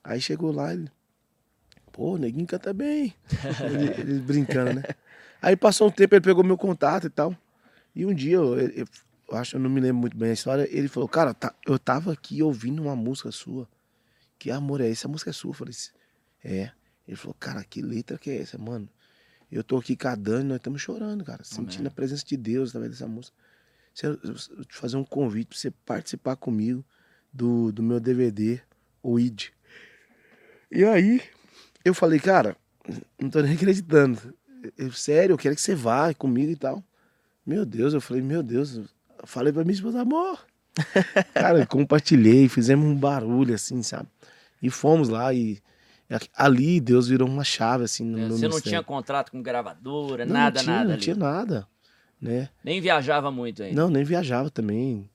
Aí chegou lá, ele. Pô, o neguinho canta bem. ele, ele brincando, né? Aí passou um tempo, ele pegou meu contato e tal. E um dia, eu, eu, eu acho, eu não me lembro muito bem a história, ele falou, cara, tá, eu tava aqui ouvindo uma música sua. Que amor é esse? A música é sua. Eu falei, é. Ele falou, cara, que letra que é essa, mano? Eu tô aqui com a Dani, nós estamos chorando, cara, sentindo a presença de Deus através dessa música. Eu, te fazer um convite pra você participar comigo do, do meu DVD, o ID. E aí, eu falei, cara, não tô nem acreditando. Eu, sério, eu quero que você vá comigo e tal. Meu Deus, eu falei, meu Deus, eu falei pra minha esposa, amor. cara, compartilhei, fizemos um barulho assim, sabe? E fomos lá e ali Deus virou uma chave assim no, É, Você não ministério. tinha contrato com gravadora, Não, nada, não tinha, nada Não ali. tinha nada, né? Nem viajava muito ainda. Não, nem viajava também.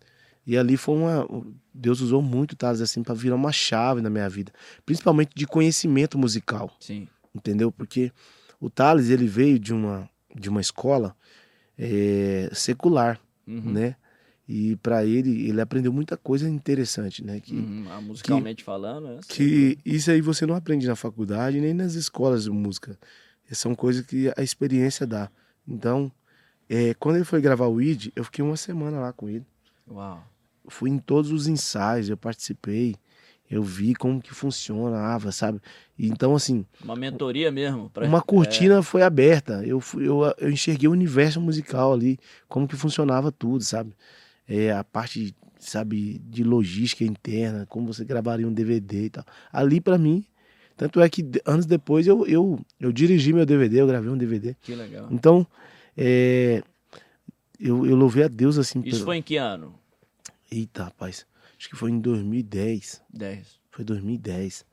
E ali foi uma. Deus usou muito Thales assim para virar uma chave na minha vida, principalmente de conhecimento musical, Sim. entendeu? Porque o Thales ele veio de uma de uma escola eh, secular, Uhum. né? E para ele ele aprendeu muita coisa interessante, né? Que, Uhum. Ah, musicalmente falando, é assim. que isso aí você não aprende na faculdade nem nas escolas de música. São coisas que a experiência dá. Então, eh, quando ele foi gravar o ID, eu fiquei uma semana lá com ele. Uau. fui em todos os ensaios, eu participei, eu vi como que funcionava, sabe? Então, assim, Uma mentoria mesmo. Pra... uma cortina foi aberta, eu, fui, eu, eu enxerguei o universo musical ali, como que funcionava tudo, sabe? É, a parte, sabe, de logística interna, como você gravaria um DVD e tal. Ali, pra mim, tanto é que anos depois eu, eu, eu dirigi meu DVD, eu gravei um DVD. Que legal. Então, é, eu, eu louvei a Deus, assim, Isso pelo- foi em que ano? Eita, rapaz, acho que foi em 2010. 10. Foi 2010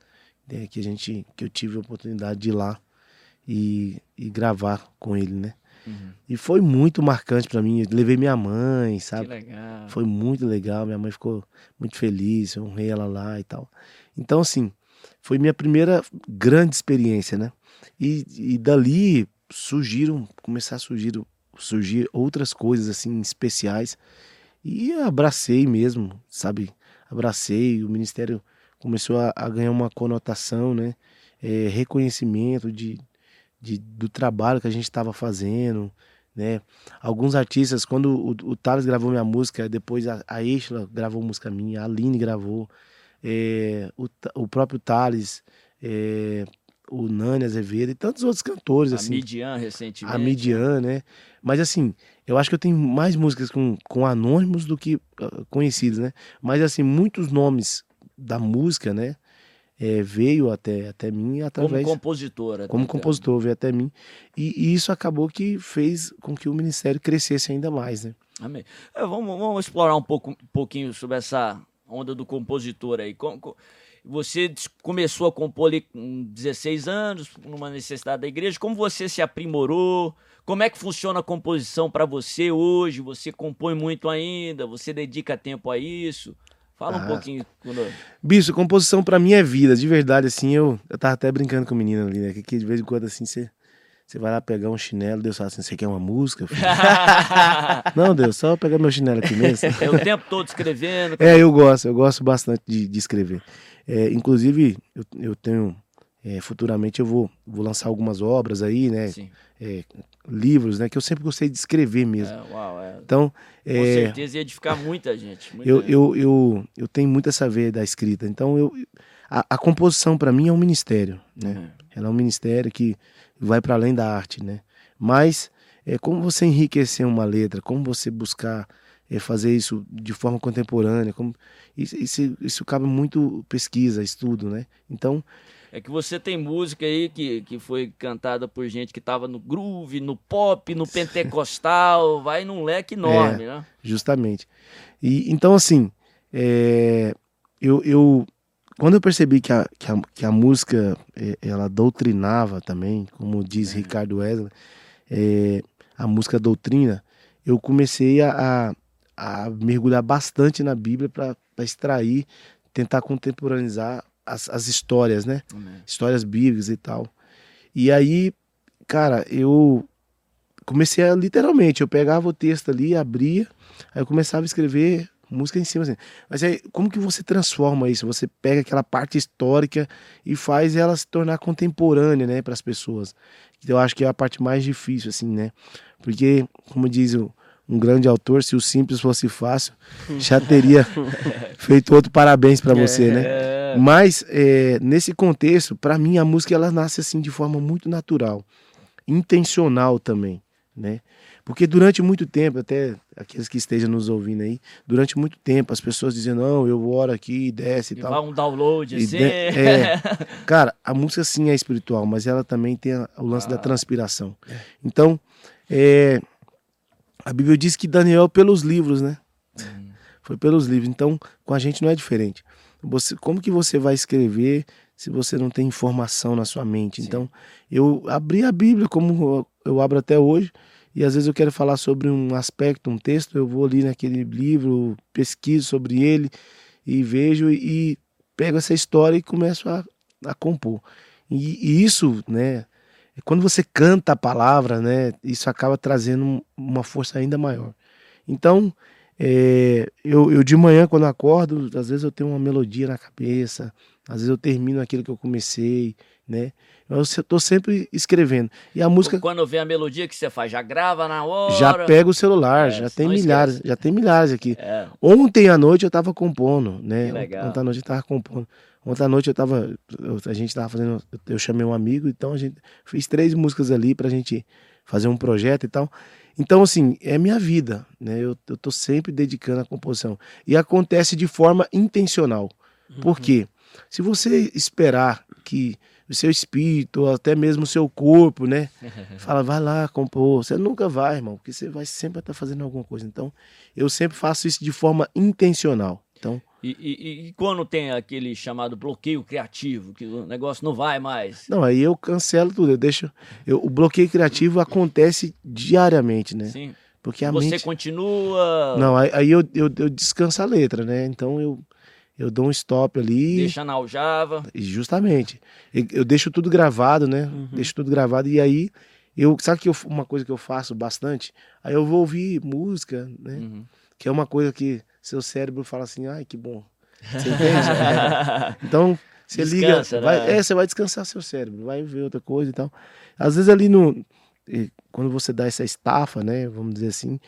né, que a gente que eu tive a oportunidade de ir lá e, e gravar com ele, né? Uhum. E foi muito marcante pra mim. Eu levei minha mãe, Que sabe? legal. Foi muito legal. Minha mãe ficou muito feliz. Eu honrei ela lá e tal. Então, assim, foi minha primeira grande experiência, né? E, e dali surgiram, começaram a surgir, surgir outras coisas assim especiais. E abracei mesmo, sabe? Abracei. O ministério começou a, a ganhar uma conotação, né? É, reconhecimento de, de, do trabalho que a gente estava fazendo, né? Alguns artistas, quando o, o Thales gravou minha música, depois a, a gravou música minha, a Aline gravou, é, o, o próprio Thales, é, o Nani Azevedo e tantos outros cantores, A assim. Midian recentemente. A Midian, né? Mas assim, eu acho que eu tenho mais músicas com, com anônimos do que ah, conhecidos, né? Mas assim, muitos nomes da música, né? é, veio até, até mim Como através compositora. como né, cara? compositor, veio até mim. E, e isso acabou que fez com que o ministério crescesse ainda mais, né? Amém. É, vamos, vamos explorar um, pouco, um pouquinho sobre essa onda do compositor aí. Como- co- você começou a compor ali com 16 anos, numa necessidade da igreja. Como você se aprimorou? Como é que funciona a composição para você hoje? Você compõe muito ainda? Você dedica tempo a isso? Fala um Ah. pouquinho conosco. Bicho, composição pra mim é vida, de verdade, assim, eu, eu tava até brincando com o menino ali, né? Que, que de vez em quando, assim, você, você vai lá pegar um chinelo, Deus fala assim, você quer uma música? filho?" Não, Deus, só pegar meu chinelo aqui mesmo. é o tempo todo escrevendo. É, eu gosto, eu gosto bastante de, de escrever. É, inclusive, eu, eu tenho, é, futuramente eu vou, vou lançar algumas obras aí, né? É, livros, né? Que eu sempre gostei de escrever mesmo. É, uau, é. Então, Com é, certeza ia edificar muita gente. muita eu, gente. eu, eu, eu tenho muito essa veia da escrita. Então, eu, a, a composição para mim é um ministério, né? Uhum. Ela é um ministério que vai para além da arte, né? Mas é como você enriquecer uma letra, como você buscar é, fazer isso de forma contemporânea, como isso, isso, isso cabe muito pesquisa, estudo, né? Então, É que você tem música aí que, que foi cantada por gente que tava no groove, no pop, no pentecostal, vai num leque enorme, né? justamente. E então assim, é, eu, eu quando eu percebi que a, que a, que a música é, ela doutrinava também, como diz Ricardo Wesley, é, a música doutrina, eu comecei a, a, a mergulhar bastante na Bíblia para extrair, tentar contemporaneizar as, as histórias, né? Histórias bíblicas e tal. E aí, cara, eu comecei a literalmente, eu pegava o texto ali, abria, aí eu começava a escrever música em cima, assim. Mas aí, como que você transforma isso? Você pega aquela parte histórica e faz ela se tornar contemporânea, né, para as pessoas. Então, eu acho que é a parte mais difícil, assim, né? Porque, como diz o, um grande autor, se o simples fosse fácil, já teria feito outro parabéns para você, né? É. Mas é, nesse contexto, para mim a música ela nasce assim de forma muito natural, intencional também, né? Porque durante muito tempo, até aqueles que estejam nos ouvindo aí, durante muito tempo as pessoas dizem não, eu oro aqui, desce e, E tal. vai um download E assim. de- é. Cara, a música sim é espiritual, mas ela também tem o lance da Ah. transpiração. Então, é, a Bíblia diz que Daniel pelos livros, né? Hum. Foi pelos livros. Então, com a gente não é diferente. Você, como que você vai escrever se você não tem informação na sua mente? Sim. Então, eu abri a Bíblia como eu- eu abro até hoje. E às vezes eu quero falar sobre um aspecto, um texto, eu vou ali naquele livro, pesquiso sobre ele e vejo e pego essa história e começo a, a compor. E, e isso, né, quando você canta a palavra, né, isso acaba trazendo um- uma força ainda maior. Então, é, eu, eu de manhã, quando acordo, às vezes eu tenho uma melodia na cabeça, às vezes eu termino aquilo que eu comecei, né? Eu estou sempre escrevendo. E a música Quando vem a melodia que você faz, já grava na hora. já pega o celular, É, já tem milhares, esquece. já tem milhares aqui. É. Ontem à noite eu tava compondo, né? Que legal. Ontem à noite eu tava compondo. Ontem à noite eu tava. eu- a gente tava fazendo. Eu chamei um amigo, então a gente fez três músicas ali pra gente fazer um projeto e tal. Então, assim, é minha vida, né? Eu, eu tô sempre dedicando à composição. E acontece de forma intencional. Por quê? Se você esperar que o seu espírito, ou até mesmo o seu corpo, né? Fala, vai lá compor. Você nunca vai, irmão, porque você vai sempre estar fazendo alguma coisa. Então, eu sempre faço isso de forma intencional. E, e- e quando tem aquele chamado bloqueio criativo, que o negócio não vai mais. não, aí eu cancelo tudo. Eu deixo. eu- o bloqueio criativo acontece diariamente, né? Sim. Porque a Você mente. continua, Não, aí, aí eu, eu, eu descanso a letra, né? Então eu, eu dou um stop ali. deixa na aljava. Justamente. Eu, eu deixo tudo gravado, né? Uhum. Deixo tudo gravado. E aí, eu, sabe que eu, uma coisa que eu faço bastante? Aí eu vou ouvir música, né? Uhum. Que é uma coisa que seu cérebro fala assim, ai, que bom. Você entende? então, você Descansa, liga. vai- né? é, você vai descansar seu cérebro, vai ver outra coisa e tal. Às vezes ali no. Quando você dá essa estafa, né? Vamos dizer assim,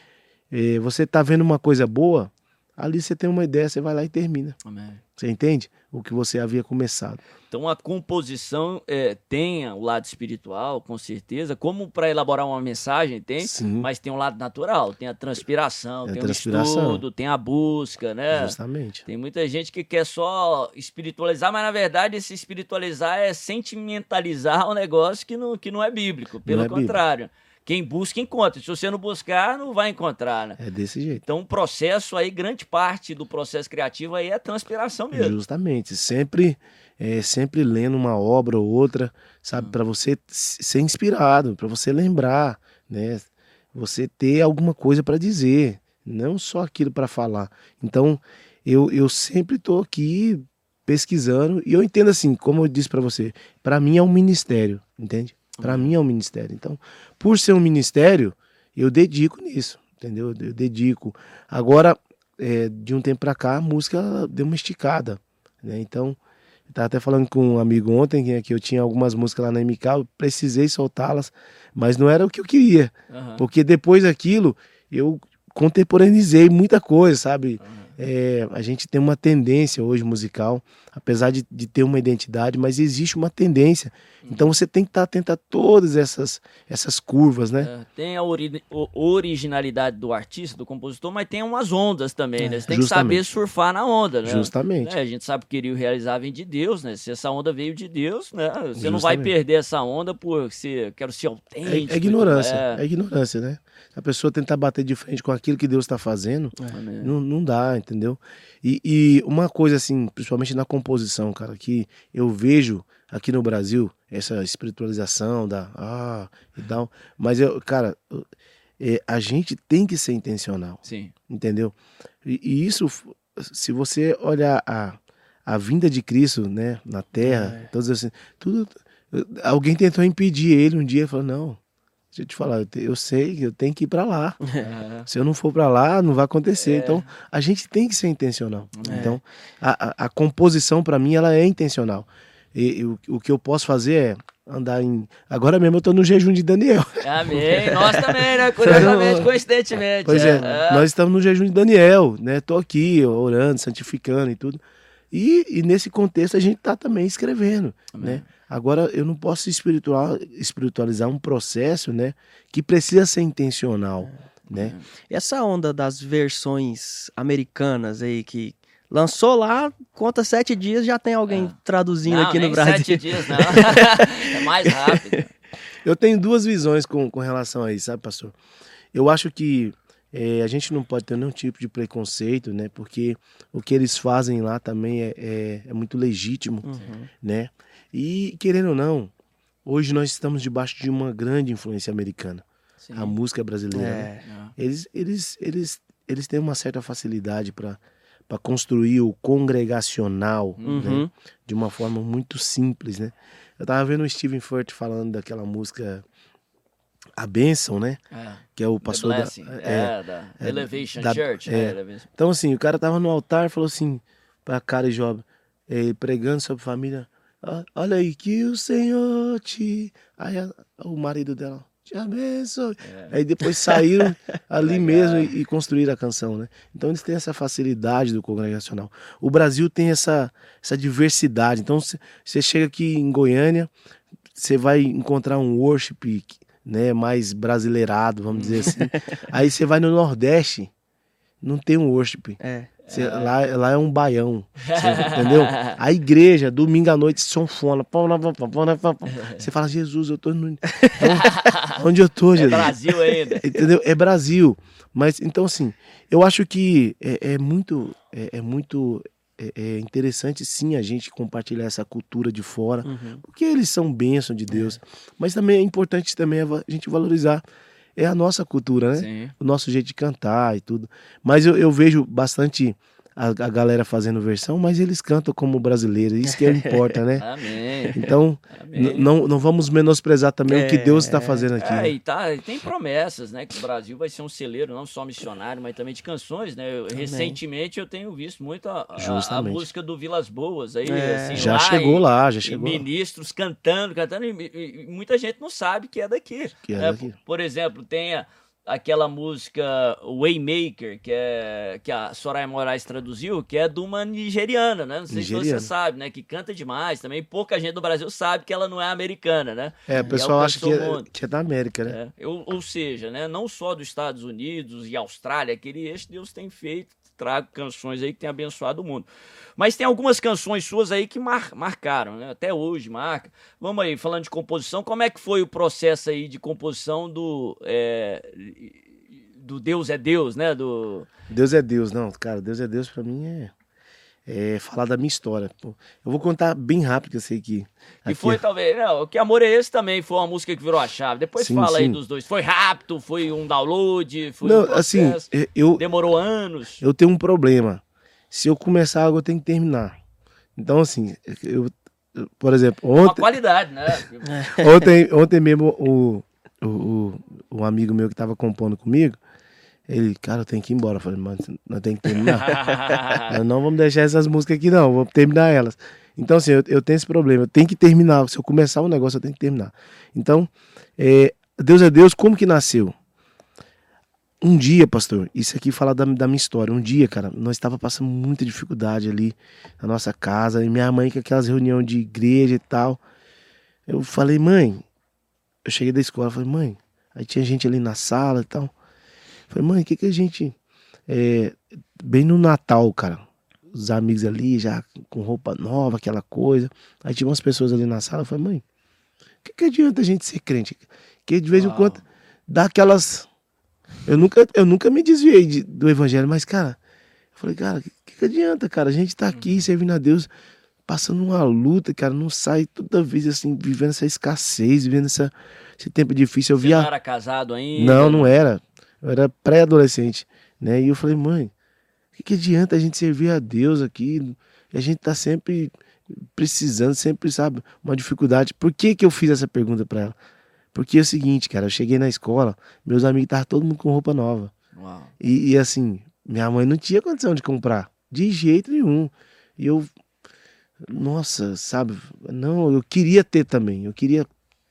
eh, você tá vendo uma coisa boa, ali você tem uma ideia, você vai lá e termina. Amém. Você entende? O que você havia começado. Então a composição é, tem o lado espiritual, com certeza, como para elaborar uma mensagem tem, Sim. mas tem um lado natural, tem a transpiração, É a tem transpiração. o estudo, tem a busca, né? Justamente. Tem muita gente que quer só espiritualizar, mas na verdade esse espiritualizar é sentimentalizar um negócio que não, que não é bíblico. Pelo é bíblico. Quem busca, encontra. Se você não buscar, não vai encontrar, né? É desse jeito. Então o processo aí, grande parte do processo criativo aí é a transpiração mesmo. Justamente. Sempre, é, sempre lendo uma obra ou outra, sabe? Para você ser inspirado, para você lembrar, né? Você ter alguma coisa para dizer, não só aquilo para falar. Então, eu, eu sempre tô aqui pesquisando e eu entendo assim, como eu disse para você, para mim é um ministério, entende? Para mim é um ministério. Então, por ser um ministério, eu dedico nisso, entendeu? Eu dedico. Agora, é, de um tempo para cá, a música deu uma esticada, né? Então, eu tava até falando com um amigo ontem que, que eu tinha algumas músicas lá na MK, eu precisei soltá-las, mas não era o que eu queria, Aham. porque depois daquilo eu contemporaneizei muita coisa, sabe? É, a gente tem uma tendência hoje musical, apesar de, de ter uma identidade, mas existe uma tendência. Então você tem que estar atento a todas essas, essas curvas, né? É, tem a ori- o- originalidade do artista, do compositor, mas tem umas ondas também, né? Você tem que justamente. saber surfar na onda, né? Justamente. Né, A gente sabe que queria realizar vem de Deus, né? Se essa onda veio de Deus, né? Você não vai Justamente. perder essa onda por ser, quero ser É, autêntico. é ignorância, É. é ignorância, né? Se a pessoa tentar bater de frente com aquilo que Deus está fazendo, não, não dá, entendeu? E, e uma coisa assim, principalmente na composição, cara, que eu vejo aqui no Brasil, essa espiritualização da ah e tal, mas eu, cara, é, a gente tem que ser intencional, Sim. entendeu? E, e isso, se você olhar a, a vinda de Cristo, né, na Terra, É. todos assim, tudo, alguém tentou impedir ele um dia, falou não, deixa eu te falar, eu, sei que eu tenho que ir para lá. É. Se eu não for para lá, não vai acontecer. É. Então, a gente tem que ser intencional. É. Então, a, a, a composição para mim ela é intencional. E, e o, o que eu posso fazer é andar em. Agora mesmo eu tô no jejum de Daniel. Amém. Nós também, né? Curiosamente, coincidentemente. Pois é, nós estamos no jejum de Daniel, né? Tô aqui orando, santificando e tudo. E, e nesse contexto a gente tá também escrevendo, né? Agora eu não posso espiritual, espiritualizar um processo, né? Que precisa ser intencional, né? E essa onda das versões americanas aí que lançou lá, conta sete dias, já tem alguém Ah. traduzindo não, aqui no Brasil. sete dias, não. é mais rápido. Eu tenho duas visões com, com relação a isso, sabe, pastor? Eu acho que eh, a gente não pode ter nenhum tipo de preconceito, né? Porque o que eles fazem lá também é, é, é muito legítimo, Uhum. né? E, querendo ou não, hoje nós estamos debaixo de uma grande influência americana. Sim. A música brasileira. né? É. Eles, eles, eles, eles têm uma certa facilidade para para construir o congregacional, né? Uhum. de uma forma muito simples, né? Eu tava vendo o Steven Furt falando daquela música A Bênção, né? É. Que é o pastor da, Blessing. é. É, da é, Elevation da- Church. é. né? Então assim, o cara tava no altar e falou assim pra cara de Job, pregando sobre família, "Ah, olha aí que o Senhor te, aí a- o marido dela te abençoe. É. Aí depois saíram ali mesmo e, e construíram a canção, né? Então eles têm essa facilidade do congregacional. O Brasil tem essa, essa diversidade. Então você chega aqui em Goiânia, você vai encontrar um worship né, mais brasileirado, vamos dizer assim. Aí você vai no Nordeste, não tem um worship. É. Cê- lá, lá é um baião, cê entendeu? A igreja, domingo à noite, sonfona. Você fala, Jesus, eu tô no... Então, onde eu tô, É Jesus? Brasil ainda. Entendeu? É Brasil. Mas, então, assim, eu acho que é, é muito, é, é muito é, é interessante, sim, a gente compartilhar essa cultura de fora, Uhum. porque eles são bênção de Deus. Mas também é importante também a gente valorizar é a nossa cultura, né? Sim. O nosso jeito de cantar e tudo. Mas eu, eu vejo bastante a, a galera fazendo versão, mas eles cantam como brasileiro, isso que importa, né? Amém. Então, Amém. não, não vamos menosprezar também o que Deus está fazendo aqui. É, né? e tá, e tem promessas, né? Que o Brasil vai ser um celeiro, não só missionário, mas também de canções, né? Eu- recentemente eu tenho visto muito a, a- a música do Vilas Boas aí, É. assim, Já lá chegou e- lá, já chegou lá. ministros cantando, cantando, e, e- e muita gente não sabe que é daqui. Que é né? daqui. Por, por exemplo, tem a- aquela música Waymaker, que, é, que a Soraya Moraes traduziu, que é de uma nigeriana, né? Não sei se Nigeriana. você sabe, né? Que canta demais também. Pouca gente do Brasil sabe que ela não é americana, né? É, o pessoal acha que é, que é da América, né? É, ou, ou seja, né, não só dos Estados Unidos e Austrália, aquele eixo Deus tem feito, trago canções aí que tem abençoado o mundo. Mas tem algumas canções suas aí que mar- marcaram, né? Até hoje marca. Vamos aí, falando de composição, como é que foi o processo aí de composição do é, do Deus é Deus, né? Do Deus é Deus, não, cara, Deus é Deus pra mim é, é falar da minha história. pô. Eu vou contar bem rápido, que eu sei que. aqui- foi talvez, não, que amor é esse também foi uma música que virou a chave. Depois Sim, fala aí sim. dos dois. Foi rápido, foi um download, foi Não, um assim, processo, eu, demorou anos. eu tenho um problema. Se eu começar algo, eu tenho que terminar. Então, assim, eu, por exemplo, Uma ontem, qualidade, né? ontem, ontem mesmo o, o, o, amigo meu que tava compondo comigo, ele, cara, eu tenho que ir embora. Eu falei, mano, nós temos que terminar. Nós não vamos deixar essas músicas aqui, não. Vamos terminar elas. Então, assim, eu, eu tenho esse problema. Eu tenho que terminar. Se eu começar um negócio, eu tenho que terminar. Então, é, Deus é Deus, como que nasceu? Um dia, pastor, isso aqui fala da, da minha história. Um dia, cara, nós estava passando muita dificuldade ali na nossa casa. E minha mãe com aquelas reuniões de igreja e tal. Eu falei, mãe, eu cheguei da escola, falei, mãe, aí tinha gente ali na sala e tal. Falei, mãe, o que que a gente. é, bem no Natal, cara. Os amigos ali já com roupa nova, aquela coisa. Aí tinha umas pessoas ali na sala. Eu falei, mãe, o que, que adianta a gente ser crente? Que de vez em Uau. quando dá aquelas. Eu nunca, eu nunca me desviei de- do evangelho, mas, cara, eu falei, cara, o que, que adianta, cara? A gente tá aqui servindo a Deus, passando uma luta, cara, não sai toda vez assim, vivendo essa escassez, vivendo essa, esse tempo difícil. Eu Você via. não era casado ainda? Não, não era. Eu era pré-adolescente, né? E eu falei, mãe, o que, que adianta a gente servir a Deus aqui? E a gente tá sempre precisando, sempre, sabe, uma dificuldade. Por que que eu fiz essa pergunta para ela? Porque é o seguinte, cara, eu cheguei na escola, meus amigos estavam todo mundo com roupa nova. E, e, assim, minha mãe não tinha condição de comprar, de jeito nenhum. E eu, nossa, sabe, não, eu queria ter também, eu queria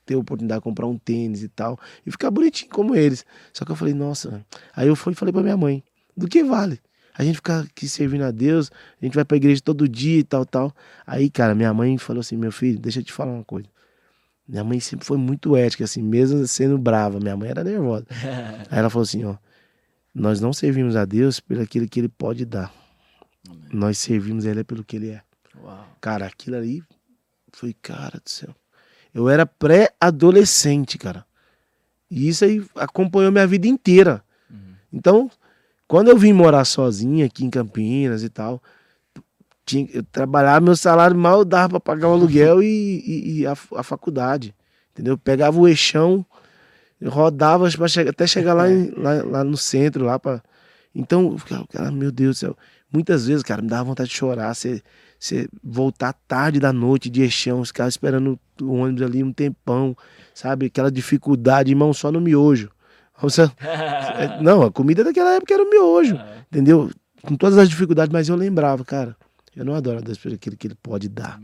ter a oportunidade de comprar um tênis e tal, e ficar bonitinho como eles. Só que eu falei, nossa, aí eu fui e falei pra minha mãe, do que vale? A gente ficar aqui servindo a Deus, a gente vai pra igreja todo dia e tal, tal. Aí, cara, minha mãe falou assim, meu filho, deixa eu te falar uma coisa. Minha mãe sempre foi muito ética, assim, mesmo sendo brava. Minha mãe era nervosa. Aí ela falou assim, ó, nós não servimos a Deus pelo aquilo que Ele pode dar. Amém. Nós servimos Ele pelo que Ele é. Uau. Cara, aquilo ali foi, cara do céu. Eu era pré-adolescente, cara. E isso aí acompanhou minha vida inteira. Uhum. Então, quando eu vim morar sozinho aqui em Campinas e tal, tinha, eu trabalhava, meu salário mal dava para pagar o aluguel e, e, e a, a, faculdade. Entendeu? pegava o eixão, rodava chegar, até chegar lá, em, lá, lá, no centro, lá para. Então, cara, meu Deus do céu. Muitas vezes, cara, me dava vontade de chorar. Você, você voltar tarde da noite de eixão, ficar esperando o ônibus ali um tempão, sabe? Aquela dificuldade, irmão, só no miojo. Você, não, a comida daquela época era o miojo, entendeu? Com todas as dificuldades, mas eu lembrava, cara, eu não adoro a Deus aquilo que ele pode dar.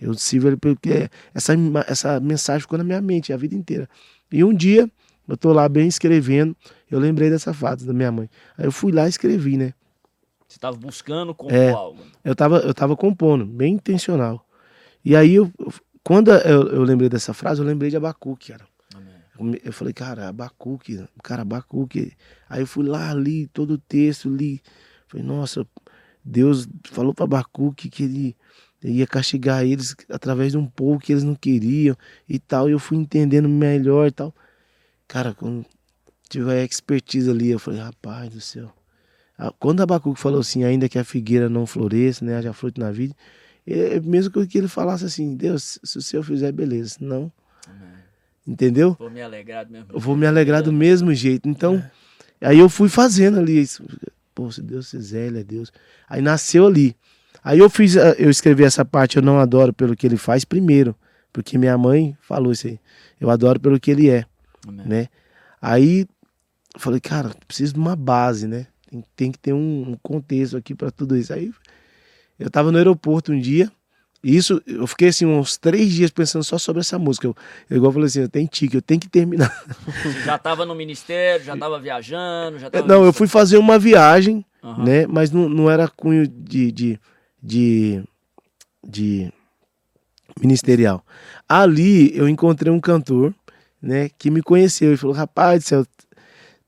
Eu sirvo ele porque essa, essa mensagem ficou na minha mente a vida inteira. E um dia, eu tô lá bem escrevendo, eu lembrei dessa frase da minha mãe. Aí eu fui lá e escrevi, né? Você estava buscando compor é, algo. Eu estava eu tava compondo, bem intencional. E aí, eu, quando eu, eu lembrei dessa frase, eu lembrei de Abacuque, cara. Eu falei, cara, Abacuque, cara, Abacuque. Aí eu fui lá, li todo o texto, li. Falei, nossa, Deus falou para Abacuque que ele ia castigar eles através de um povo que eles não queriam e tal. E eu fui entendendo melhor e tal. Cara, quando tive a expertise ali, eu falei, rapaz do céu. Ah, quando Abacuque falou assim, ainda que a figueira não floresça, né, haja fruto na vida, é mesmo que ele falasse assim, Deus, se o Senhor fizer, beleza. Não. Amém. Entendeu? Vou me alegrar do mesmo jeito. Eu vou me alegrar do mesmo jeito. Então, é. aí eu fui fazendo ali isso. Pô, se Deus fizer, ele é Deus. Aí nasceu ali. Aí eu fiz, eh, eu escrevi essa parte, eu não adoro pelo que ele faz primeiro, porque minha mãe falou isso aí. Eu adoro pelo que ele é, Amém. né? Aí eu falei, cara, preciso de uma base, né? Tem, tem que ter um, um contexto aqui para tudo isso. Aí eu tava no aeroporto um dia, isso, eu fiquei assim uns três dias pensando só sobre essa música. Eu, eu igual eu falei assim, eu tenho tique, eu tenho que terminar. Já estava no ministério, já estava viajando, já tava Não, eu fui fazer uma viagem, uhum. né? Mas não, não era cunho de, de, de, de ministerial. Ali eu encontrei um cantor, né? Que me conheceu e falou, rapaz do céu,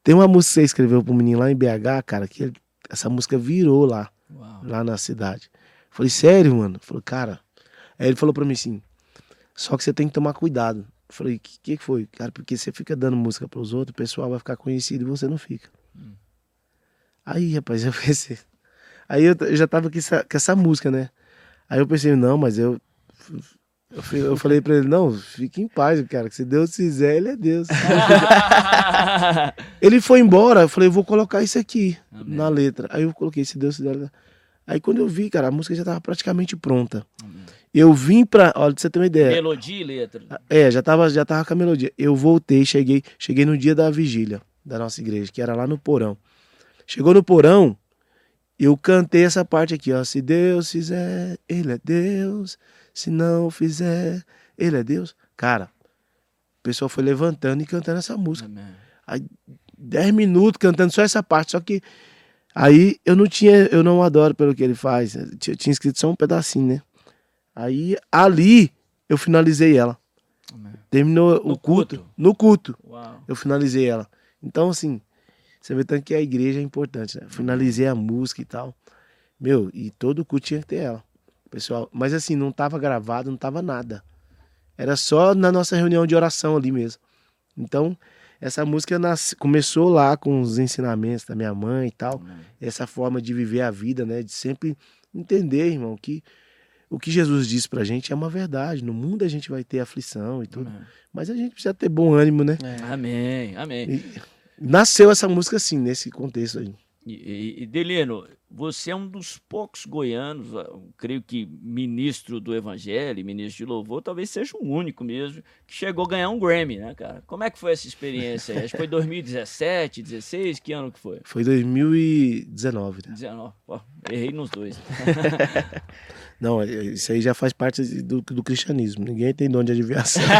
tem uma música que você escreveu pro menino lá em BH, cara, que essa música virou lá, Uau. lá na cidade. Falei, sério, mano? Falei, cara. Aí ele falou pra mim assim: só que você tem que tomar cuidado. Falei, o que, que foi? Cara, porque você fica dando música pros outros, o pessoal vai ficar conhecido e você não fica. Hum. Aí, rapaz, eu pensei. Aí eu, eu já tava com essa, com essa música, né? Aí eu pensei, não, mas eu. Eu, eu falei pra ele, não, fique em paz, cara, que se Deus fizer, ele é Deus. ele foi embora, eu falei, eu vou colocar isso aqui Amém. na letra. Aí eu coloquei, se Deus fizer. Aí quando eu vi, cara, a música já estava praticamente pronta. Uhum. Eu vim pra. Olha, pra você ter uma ideia. Melodia e letra. É, já tava, já tava com a melodia. Eu voltei, cheguei, cheguei no dia da vigília da nossa igreja, que era lá no porão. Chegou no porão, eu cantei essa parte aqui, ó. Se Deus fizer, Ele é Deus. Se não fizer, Ele é Deus. Cara, o pessoal foi levantando e cantando essa música. Amém. Aí, dez minutos cantando só essa parte, só que Aí eu não tinha, eu não adoro pelo que ele faz. Eu tinha escrito só um pedacinho, né? Aí ali eu finalizei ela. Amém. Terminou no o culto, culto, no culto. Uau. Eu finalizei ela. Então assim, você vê tanto que a igreja é importante, né? Finalizei a música e tal. Meu, e todo culto tinha que ter ela. Pessoal, mas assim, não tava gravado, não tava nada. Era só na nossa reunião de oração ali mesmo. Então, essa música nasce, começou lá com os ensinamentos da minha mãe e tal. Uhum. Essa forma de viver a vida, né? De sempre entender, irmão, que o que Jesus disse pra gente é uma verdade. No mundo a gente vai ter aflição e tudo. Uhum. Mas a gente precisa ter bom ânimo, né? É. Amém, amém. E nasceu essa música assim, nesse contexto aí. E, e, Delino, você é um dos poucos goianos, creio que ministro do Evangelho, ministro de Louvor, talvez seja o único mesmo, que chegou a ganhar um Grammy, né, cara? Como é que foi essa experiência aí? Acho que foi 2017, 16, que ano que foi? Foi 2019. Né? 19, Pô, errei nos dois. Não, é, isso aí já faz parte do, do cristianismo, ninguém tem dom de adivinhação.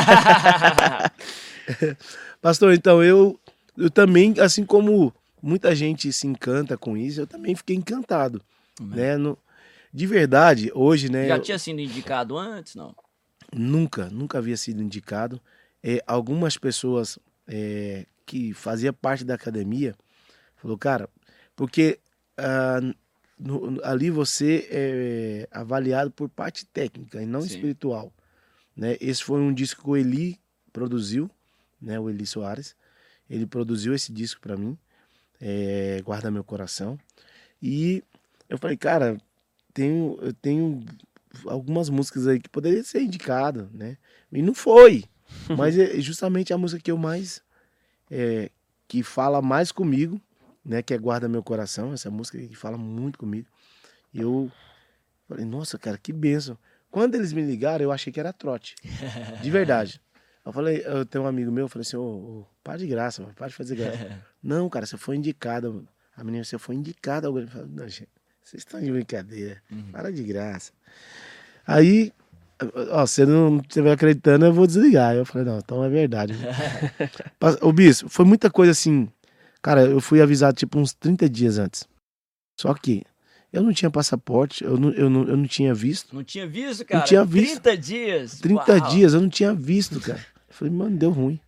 Pastor, então eu, eu também, assim como muita gente se encanta com isso, eu também fiquei encantado, né? No, de verdade, hoje, né? Já tinha sido indicado antes, não? Nunca, nunca havia sido indicado. É, algumas pessoas é, que fazia parte da academia falou, cara, porque ah, no, ali você é avaliado por parte técnica e não Sim. espiritual, né? Esse foi um disco que o Eli produziu, né? O Eli Soares, ele produziu esse disco para mim é, Guarda Meu Coração. E eu falei, cara, tenho, eu tenho algumas músicas aí que poderia ser indicado, né? E não foi. Mas é justamente a música que eu mais. É, que fala mais comigo, né? Que é Guarda Meu Coração, essa música que fala muito comigo. E eu falei, nossa, cara, que benção. Quando eles me ligaram, eu achei que era trote. De verdade. Eu falei, eu tenho um amigo meu, eu falei assim, ô, ô para de graça, mano, para de fazer graça. não, cara, você foi indicado. A menina, você foi indicada ao Falei, não, gente, vocês estão de brincadeira, uhum. para de graça. Aí, ó, você não estiver acreditando, eu vou desligar. Eu falei, não, então é verdade. Ô, Bispo, foi muita coisa assim. Cara, eu fui avisado tipo uns 30 dias antes. Só que eu não tinha passaporte, eu não, eu não, eu não tinha visto. Não tinha visto, cara? Não tinha visto. 30 dias? 30 Uau. dias, eu não tinha visto, cara. Falei, mano, deu ruim.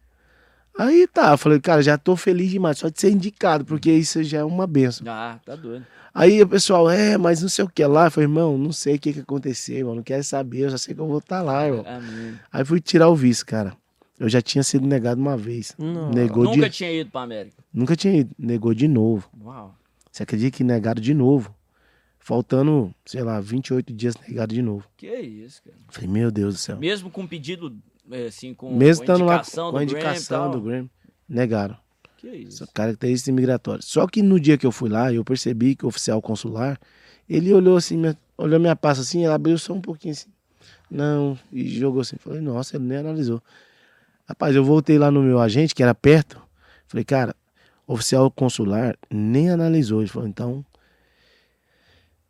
Aí tá, eu falei, cara, já tô feliz demais, só de ser indicado, porque isso já é uma benção. Ah, tá doido. Aí o pessoal, é, mas não sei o que lá. Eu falei, irmão, não sei o que, que aconteceu, irmão, não quero saber, eu já sei que eu vou estar tá lá, irmão. Amém. Aí fui tirar o visto, cara. Eu já tinha sido negado uma vez. Não. Negou Nunca de... tinha ido pra América. Nunca tinha ido, negou de novo. Uau. Você acredita que negaram de novo? Faltando, sei lá, 28 dias negado de novo. Que isso, cara. Falei, meu Deus do céu. Mesmo com pedido é, assim, com, Mesmo com a indicação, lá, com a indicação do Graham, negaram. Que isso? Característica imigratória. Só que no dia que eu fui lá, eu percebi que o oficial consular, ele olhou assim, minha, olhou minha pasta assim, ela abriu só um pouquinho assim. Não, e jogou assim. Falei, nossa, ele nem analisou. Rapaz, eu voltei lá no meu agente, que era perto. Falei, cara, oficial consular nem analisou. Ele falou, então,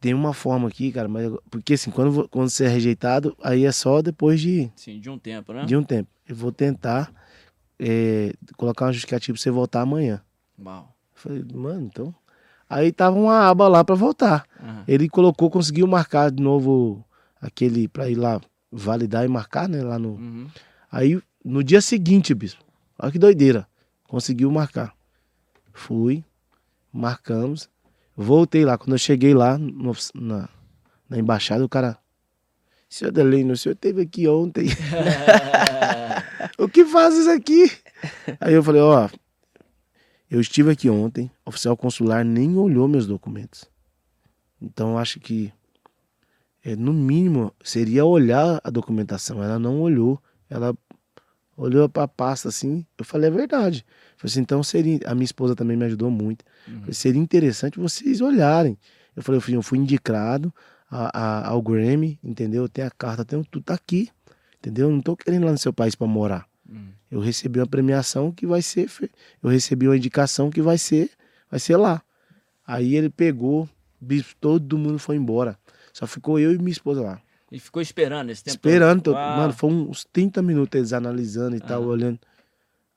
tem uma forma aqui, cara, mas porque assim, quando, quando você é rejeitado, aí é só depois de. Sim, de um tempo, né? De um tempo. Eu vou tentar é, colocar um justificativo pra você voltar amanhã. Uau. falei, mano, então. Aí tava uma aba lá para voltar. Uhum. Ele colocou, conseguiu marcar de novo aquele para ir lá validar e marcar, né? Lá no. Uhum. Aí no dia seguinte, bispo, olha que doideira. Conseguiu marcar. Fui, marcamos. Voltei lá. Quando eu cheguei lá no, na, na embaixada, o cara. Senhor Delino, o senhor esteve aqui ontem. o que fazes aqui? Aí eu falei, ó, eu estive aqui ontem, o oficial consular nem olhou meus documentos. Então acho que, é, no mínimo, seria olhar a documentação. Ela não olhou. Ela olhou para a pasta assim. Eu falei, é verdade. Eu falei assim, então seria. A minha esposa também me ajudou muito. Uhum. Seria interessante vocês olharem. Eu falei, eu fui indicado a, a, ao Grammy, entendeu? Tem a carta, tem tudo tá aqui, entendeu? Não tô querendo ir lá no seu país para morar. Uhum. Eu recebi uma premiação que vai ser, eu recebi uma indicação que vai ser, vai ser lá. Aí ele pegou, todo mundo foi embora. Só ficou eu e minha esposa lá. E ficou esperando esse tempo? Esperando. Todo. Mano, foi uns 30 minutos eles analisando e tal, olhando.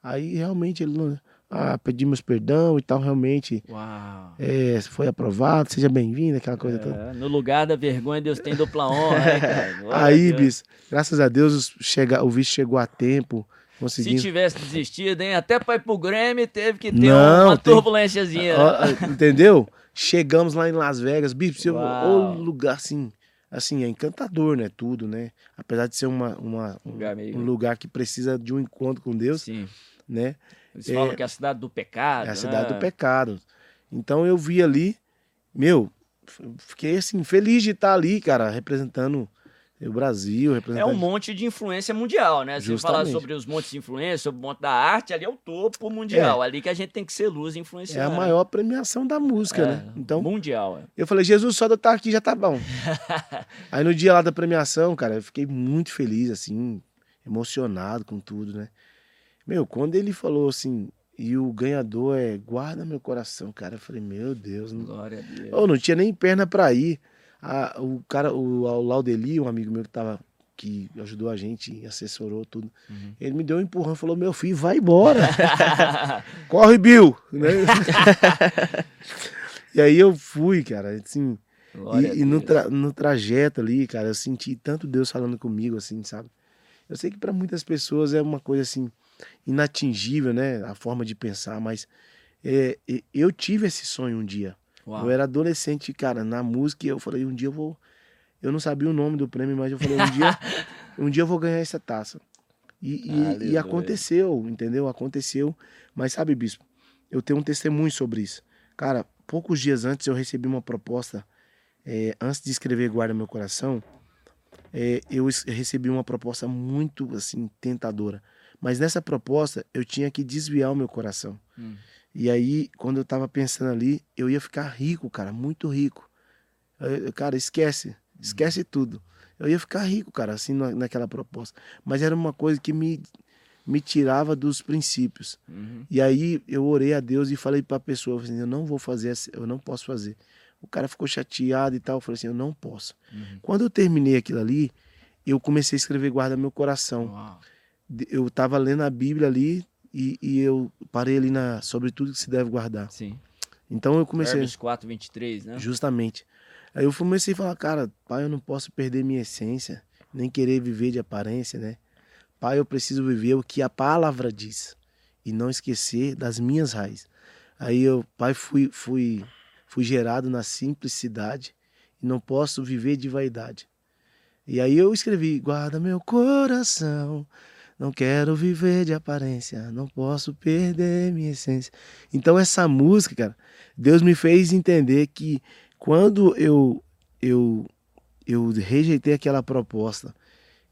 Aí realmente ele não. Ah, pedimos perdão e tal, realmente. Uau. É, foi aprovado, seja bem-vindo, aquela coisa é, toda. No lugar da vergonha, Deus tem dupla honra, né, cara? Aí, bis, graças a Deus, chega, o visto chegou a tempo. Conseguimos... Se tivesse desistido, hein? Até para ir pro Grêmio teve que ter não, uma tem... turbulênciazinha. Né? Entendeu? Chegamos lá em Las Vegas, bispo, o lugar assim assim, é encantador, né? Tudo, né? Apesar de ser uma, uma um, lugar, meio... um lugar que precisa de um encontro com Deus, Sim. né? Eles é, falam que é a cidade do pecado. É a cidade né? do pecado. Então eu vi ali, meu, fiquei assim, feliz de estar ali, cara, representando o Brasil, É representante. um monte de influência mundial, né? Você falar sobre os montes de influência, sobre o monte da arte, ali é o topo mundial. Ali que a gente tem que ser luz e É influenciar. a né? maior premiação da música, É, né? Então, Mundial. é. eu falei, Jesus, só de eu estar aqui já tá bom. Aí no dia lá da premiação, cara, eu fiquei muito feliz, assim, emocionado com tudo, né? Meu, quando ele falou assim, e o ganhador é guarda meu coração, cara, eu falei, meu Deus, não, Glória a Deus. Ô, não tinha nem perna pra ir. A- o cara, o, o Laudeli, um amigo meu que tava, que ajudou a gente, assessorou tudo, Uhum. ele me deu um empurrão e falou, meu filho, vai embora. Corre, Bill! Né? e aí eu fui, cara, assim, Glória e, e no, tra- no trajeto ali, cara, eu senti tanto Deus falando comigo, assim, sabe? Eu sei que para muitas pessoas é uma coisa, assim, inatingível, né? A forma de pensar, mas é, eu tive esse sonho um dia. Uau. Eu era adolescente, cara, na música, e eu falei, um dia eu vou. Eu não sabia o nome do prêmio, mas eu falei, um dia, um dia eu vou ganhar essa taça. E, e- e aconteceu, entendeu? Aconteceu. Mas sabe, bispo, eu tenho um testemunho sobre isso. Cara, poucos dias antes eu recebi uma proposta, é, antes de escrever Guarda Meu Coração, é, eu recebi uma proposta muito, assim, tentadora. Mas nessa proposta, eu tinha que desviar o meu coração. Hum. E aí, quando eu tava pensando ali, eu ia ficar rico, cara, muito rico. Eu- cara, esquece, esquece tudo. Eu ia ficar rico, cara, assim, na, naquela proposta. Mas era uma coisa que me, me tirava dos princípios. Uhum. E aí eu orei a Deus e falei pra pessoa, eu falei assim, eu não vou fazer, eu não posso fazer. O cara ficou chateado e tal, eu falei assim, eu não posso. Uhum. Quando eu terminei aquilo ali, eu comecei a escrever Guarda Meu Coração Uau. Eu estava lendo a Bíblia ali e, e eu parei ali na sobre tudo que se deve guardar. Sim. Então eu comecei Provérbios 4, 23, né? justamente. Aí eu comecei a falar, cara, pai, eu não posso perder minha essência, nem querer viver de aparência, né? Pai, eu preciso viver o que a palavra diz e não esquecer das minhas raízes. Aí eu, pai, fui fui fui gerado na simplicidade e não posso viver de vaidade. E aí eu escrevi: Guarda meu coração, não quero viver de aparência, não posso perder minha essência. Então essa música, cara, Deus me fez entender que quando eu eu eu rejeitei aquela proposta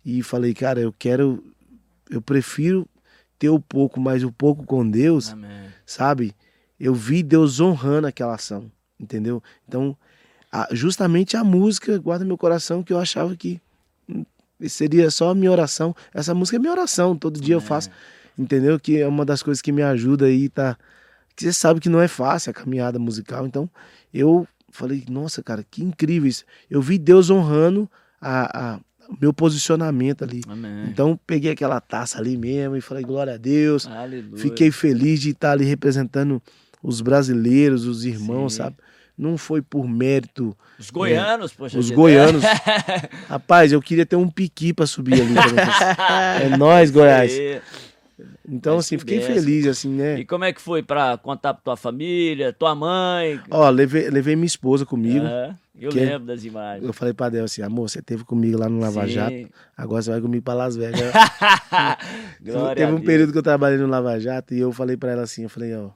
e falei, cara, eu quero eu prefiro ter o pouco, mas o pouco com Deus, Amém. sabe? Eu vi Deus honrando aquela ação, entendeu? Então, a- justamente a música guarda meu coração que eu achava que seria só a minha oração. Essa música é minha oração, todo dia eu Amém. faço, entendeu? Que é uma das coisas que me ajuda aí, tá? Que você sabe que não é fácil a caminhada musical, então eu falei, nossa, cara, que incrível isso. Eu vi Deus honrando a, a- o meu posicionamento ali. Amém. Então peguei aquela taça ali mesmo e falei, glória a Deus. Aleluia. Fiquei feliz de estar ali representando os brasileiros, os irmãos, Sim. sabe? Não foi por mérito. Os goianos, poxa. Os goianos. Rapaz, eu queria ter um piqui para subir ali. é nós, Goiás. E, Então, Mas assim, que fiquei feliz, assim, e né? como é que foi pra contar pra tua família, tua mãe? Ó, levei, levei minha esposa comigo. É, eu Que- lembro das imagens. Eu falei pra Del assim, amor, você teve comigo lá no Lava Sim. Jato, agora você vai comigo pra Las Vegas. Teve um período que eu trabalhei no Lava Jato e eu falei pra ela assim, eu falei, ó,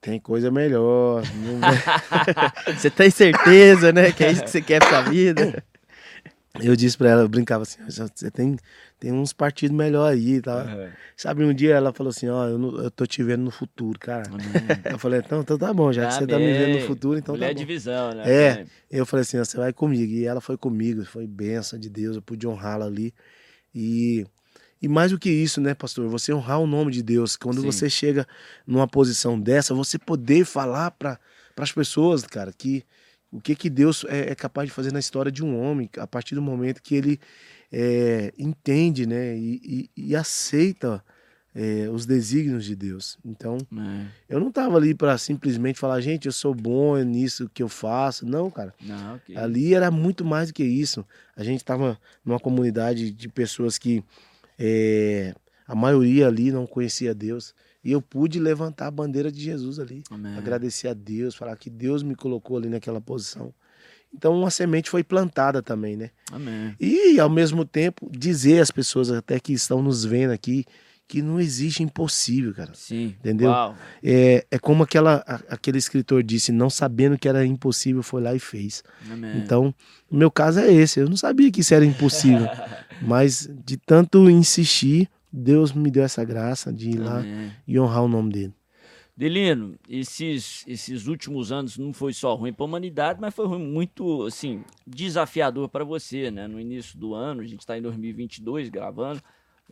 tem coisa melhor. Você tem certeza, né? Que é isso que você quer pra sua vida? Eu disse pra ela, eu brincava assim, você tem, tem uns partidos melhor aí. Aham. Sabe, um dia ela falou assim, ó, eu, não- eu tô te vendo no futuro, cara. Amém. Eu falei, então, então tá bom, já que você tá me vendo no futuro, então Mulher tá de bom. visão, né? É. Amém. Eu falei assim, ó, você vai comigo. E ela foi comigo, foi benção de Deus, eu pude honrá-la ali. E, e mais do que isso, né, pastor? Você honrar o nome de Deus. Quando Sim. você chega numa posição dessa, você poder falar para as pessoas, cara, que o que, que Deus é, é capaz de fazer na história de um homem, a partir do momento que ele é, entende, né, e, e- e aceita é, os desígnios de Deus. Então, Amém. eu não tava ali para simplesmente falar, gente, eu sou bom nisso que eu faço. Não, cara. Não, ok. Ali era muito mais do que isso. A gente estava numa comunidade de pessoas que é, a maioria ali não conhecia Deus. E eu pude levantar a bandeira de Jesus ali. Amém. Agradecer a Deus, falar que Deus me colocou ali naquela posição. Então uma semente foi plantada também, né? Amém. E ao mesmo tempo dizer às pessoas até que estão nos vendo aqui que não existe impossível, cara. Sim. Entendeu? Uau. É, é como aquela, aquele escritor disse, não sabendo que era impossível, foi lá e fez. Amém. Então, o meu caso é esse. Eu não sabia que isso era impossível. mas de tanto insistir, Deus me deu essa graça de ir lá Amém. e honrar o nome dele. Delino, esses, esses últimos anos não foi só ruim para a humanidade, mas foi ruim, muito assim desafiador para você, né? No início do ano, a gente está em 2022 gravando,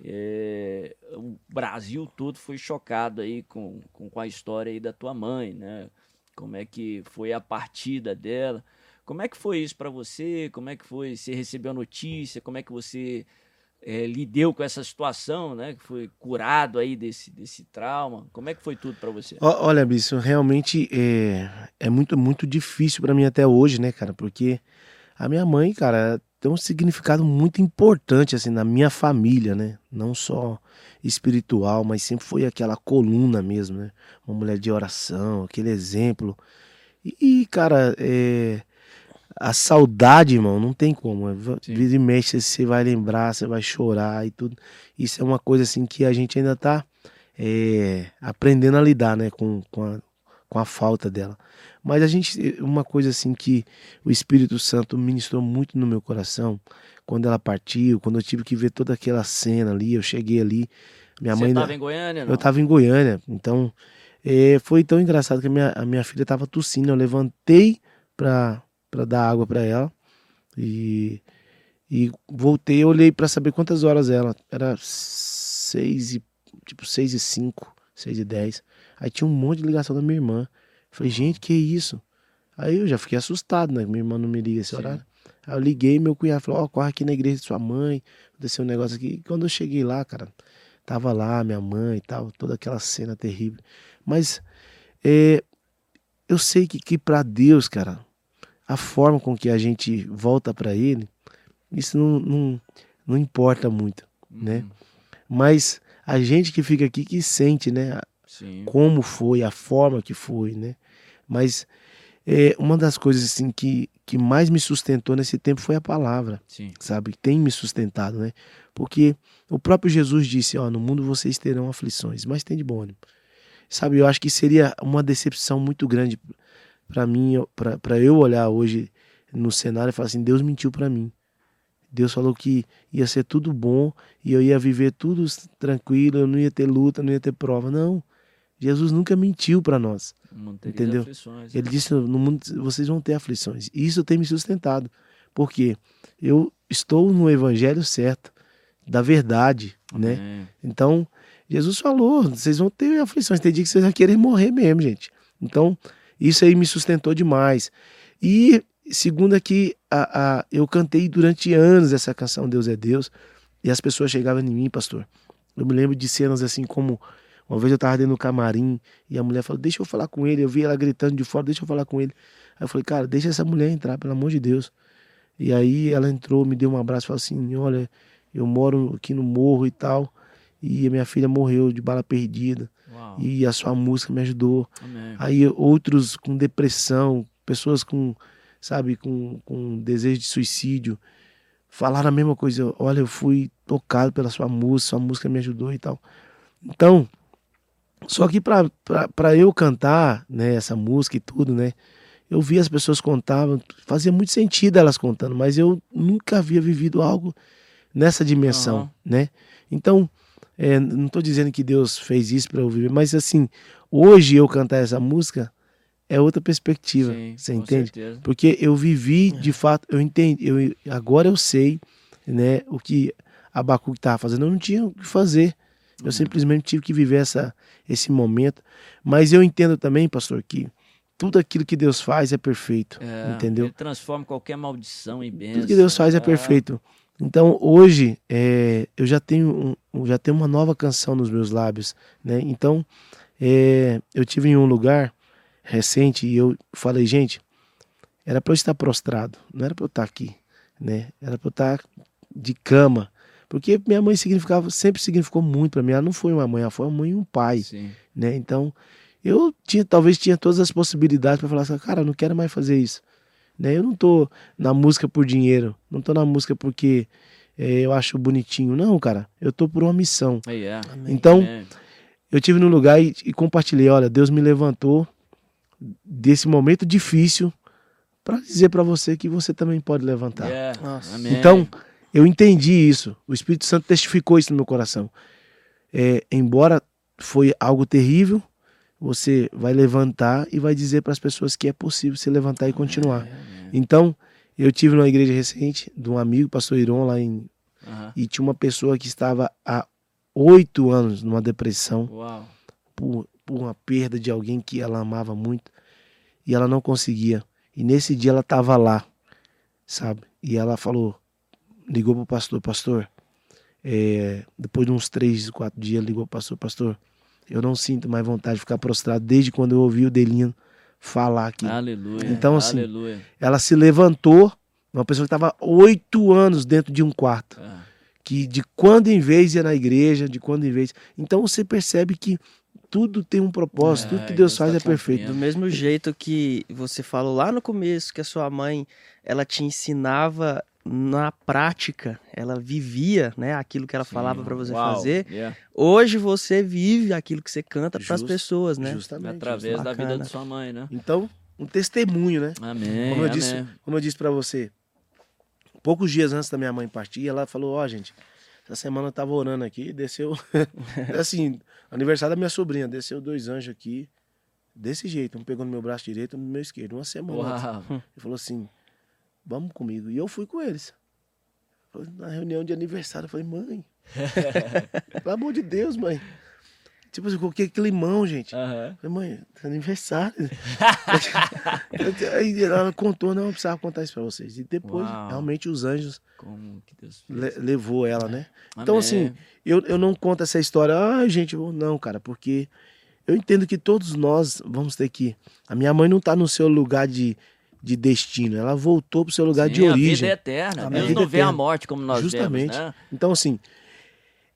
é, o Brasil todo foi chocado aí com, com, com a história aí da tua mãe, né? Como é que foi a partida dela? Como é que foi isso para você? Como é que foi? Você recebeu a notícia? Como é que você é, lidou com essa situação, né? Que foi curado aí desse, desse trauma? Como é que foi tudo para você? Olha, Bicho, realmente é, é muito, muito difícil pra mim até hoje, né, cara? Porque a minha mãe, cara, tem um significado muito importante, assim, na minha família, né? Não só espiritual, mas sempre foi aquela coluna mesmo, né? Uma mulher de oração, aquele exemplo. E, cara, é, a saudade, irmão, não tem como. É. Vira e mexe, você vai lembrar, você vai chorar e tudo. Isso é uma coisa, assim, que a gente ainda tá é, aprendendo a lidar, né, com, com, a, com a falta dela. Mas a gente, uma coisa assim que o Espírito Santo ministrou muito no meu coração, quando ela partiu, quando eu tive que ver toda aquela cena ali, eu cheguei ali, minha Você mãe, estava em Goiânia? Não? eu tava em Goiânia, então é, foi tão engraçado que a minha, a minha filha tava tossindo, eu levantei pra, pra dar água pra ela e, e voltei, olhei pra saber quantas horas ela, era seis e, tipo seis e cinco, seis e dez, aí tinha um monte de ligação da minha irmã, falei, gente, que isso? Aí eu já fiquei assustado, né, minha irmã não me liga esse Sim. horário, aí eu liguei, meu cunhado falou, ó, corre aqui na igreja de sua mãe, aconteceu um negócio aqui, e quando eu cheguei lá, cara, tava lá minha mãe e tal, toda aquela cena terrível. Mas é, eu sei que, que para Deus, cara, a forma com que a gente volta para Ele, isso não, não, não importa muito, né? Uhum. Mas a gente que fica aqui que sente, né? Sim. Como foi, a forma que foi, né? Mas é, uma das coisas assim que, que mais me sustentou nesse tempo foi a palavra Sim. sabe? Tem me sustentado, né? Porque o próprio Jesus disse, ó, no mundo vocês terão aflições, mas tem de bom ânimo. Sabe, eu acho que seria uma decepção muito grande para mim, para eu olhar hoje no cenário e falar assim, Deus mentiu para mim. Deus falou que ia ser tudo bom e eu ia viver tudo tranquilo, eu não ia ter luta, não ia ter prova. Não. Jesus nunca mentiu para nós. Entendeu? aflições, Ele né? disse: no mundo vocês vão ter aflições. E isso tem me sustentado. Porque eu estou no evangelho certo, da verdade, né? Amém. Então, Jesus falou: vocês vão ter aflições. Tem dia que vocês vão querer morrer mesmo, gente. Então, isso aí me sustentou demais. E, segundo aqui, a, a, eu cantei durante anos essa canção Deus é Deus. E as pessoas chegavam em mim, pastor. Eu me lembro de cenas assim como. Uma vez eu tava dentro do camarim e a mulher falou: Deixa eu falar com ele. Eu vi ela gritando de fora: Deixa eu falar com ele. Aí eu falei: Cara, deixa essa mulher entrar, pelo amor de Deus. E aí ela entrou, me deu um abraço e falou assim: Olha, eu moro aqui no morro e tal. E a minha filha morreu de bala perdida. Uau. E a sua música me ajudou. Amém. Aí outros com depressão, pessoas com, sabe, com, com desejo de suicídio, falaram a mesma coisa. Olha, eu fui tocado pela sua música, sua música me ajudou e tal. Então, só que para eu cantar né, essa música e tudo, né? Eu vi as pessoas contavam, fazia muito sentido elas contando, mas eu nunca havia vivido algo nessa dimensão, Aham. né? Então, é, não estou dizendo que Deus fez isso para eu viver, mas assim, hoje eu cantar essa música é outra perspectiva, Sim, você entende? certeza. Porque eu vivi, de fato, eu entendi, eu, agora eu sei, né, o que Abacuque estava fazendo, eu não tinha o que fazer. Eu Uhum. simplesmente tive que viver essa, esse momento. Mas eu entendo também, pastor, que tudo aquilo que Deus faz é perfeito, É, entendeu? Ele transforma qualquer maldição em bênção. Tudo que Deus faz é perfeito. Então hoje é, eu já tenho um, já tenho uma nova canção nos meus lábios, né? Então é, eu tive em um lugar recente e eu falei, gente, era para eu estar prostrado, não era para eu estar aqui, né? Era para eu estar de cama, porque minha mãe significava sempre significou muito para mim. Ela não foi uma mãe, ela foi uma mãe e um pai, Sim. né? Então eu tinha talvez tinha todas as possibilidades para falar assim, cara, eu não quero mais fazer isso. Né? Eu não tô na música por dinheiro, não tô na música porque é, eu acho bonitinho. Não, cara, eu tô por uma missão. Aí é. Então, Amém. eu tive no lugar e, e compartilhei, olha, Deus me levantou desse momento difícil para dizer para você que você também pode levantar. É. Nossa. Amém. Então, eu entendi isso. O Espírito Santo testificou isso no meu coração. É, embora foi algo terrível, você vai levantar e vai dizer para as pessoas que é possível se levantar e continuar. Amém. Então, eu tive numa igreja recente de um amigo, pastor Iron, lá em. Aham. E tinha uma pessoa que estava há oito anos numa depressão Uau. por, por uma perda de alguém que ela amava muito e ela não conseguia. E nesse dia ela estava lá, sabe? E ela falou, ligou pro pastor, pastor, é, depois de uns três, quatro dias, ligou pro pastor, pastor, eu não sinto mais vontade de ficar prostrado desde quando eu ouvi o Delino falar aqui. Aleluia. Então, assim, Aleluia. Ela se levantou, uma pessoa que estava oito anos dentro de um quarto Ah, que de quando em vez ia na igreja, de quando em vez. Então você percebe que tudo tem um propósito, É, tudo que Deus Deus faz tá é perfeito. Do mesmo jeito que você falou lá no começo que a sua mãe, ela te ensinava na prática, ela vivia, né, aquilo que ela falava para você Uau. fazer. Yeah. Hoje você vive aquilo que você canta para as pessoas, né? Justamente. Através da vida de sua mãe, né? Então, um testemunho, né? Amém. Como eu amém. disse, como eu disse para você, poucos dias antes da minha mãe partir, ela falou: Ó, gente, essa semana eu tava orando aqui, desceu. assim, aniversário da minha sobrinha, desceu dois anjos aqui, desse jeito, um pegou no meu braço direito, um no meu esquerdo, uma semana. Ele falou assim: vamos comigo. E eu fui com eles. Na reunião de aniversário, eu falei, mãe, pelo amor de Deus, mãe. Tipo assim, coloquei climão, gente. Aham. Falei, mãe, é aniversário. Aí ela contou, não, eu precisava contar isso pra vocês. E depois, Uau. realmente, os anjos le- levou ela, né? Então, Amém. assim, eu, eu não conto essa história, ah, gente, não, cara, porque eu entendo que todos nós vamos ter que. A minha mãe não tá no seu lugar de, de destino, ela voltou pro seu lugar de Sim, A origem. vida é eterna. Amém. Deus Vida não vê a eterna. morte como nós Justamente. vemos, né? Então, assim,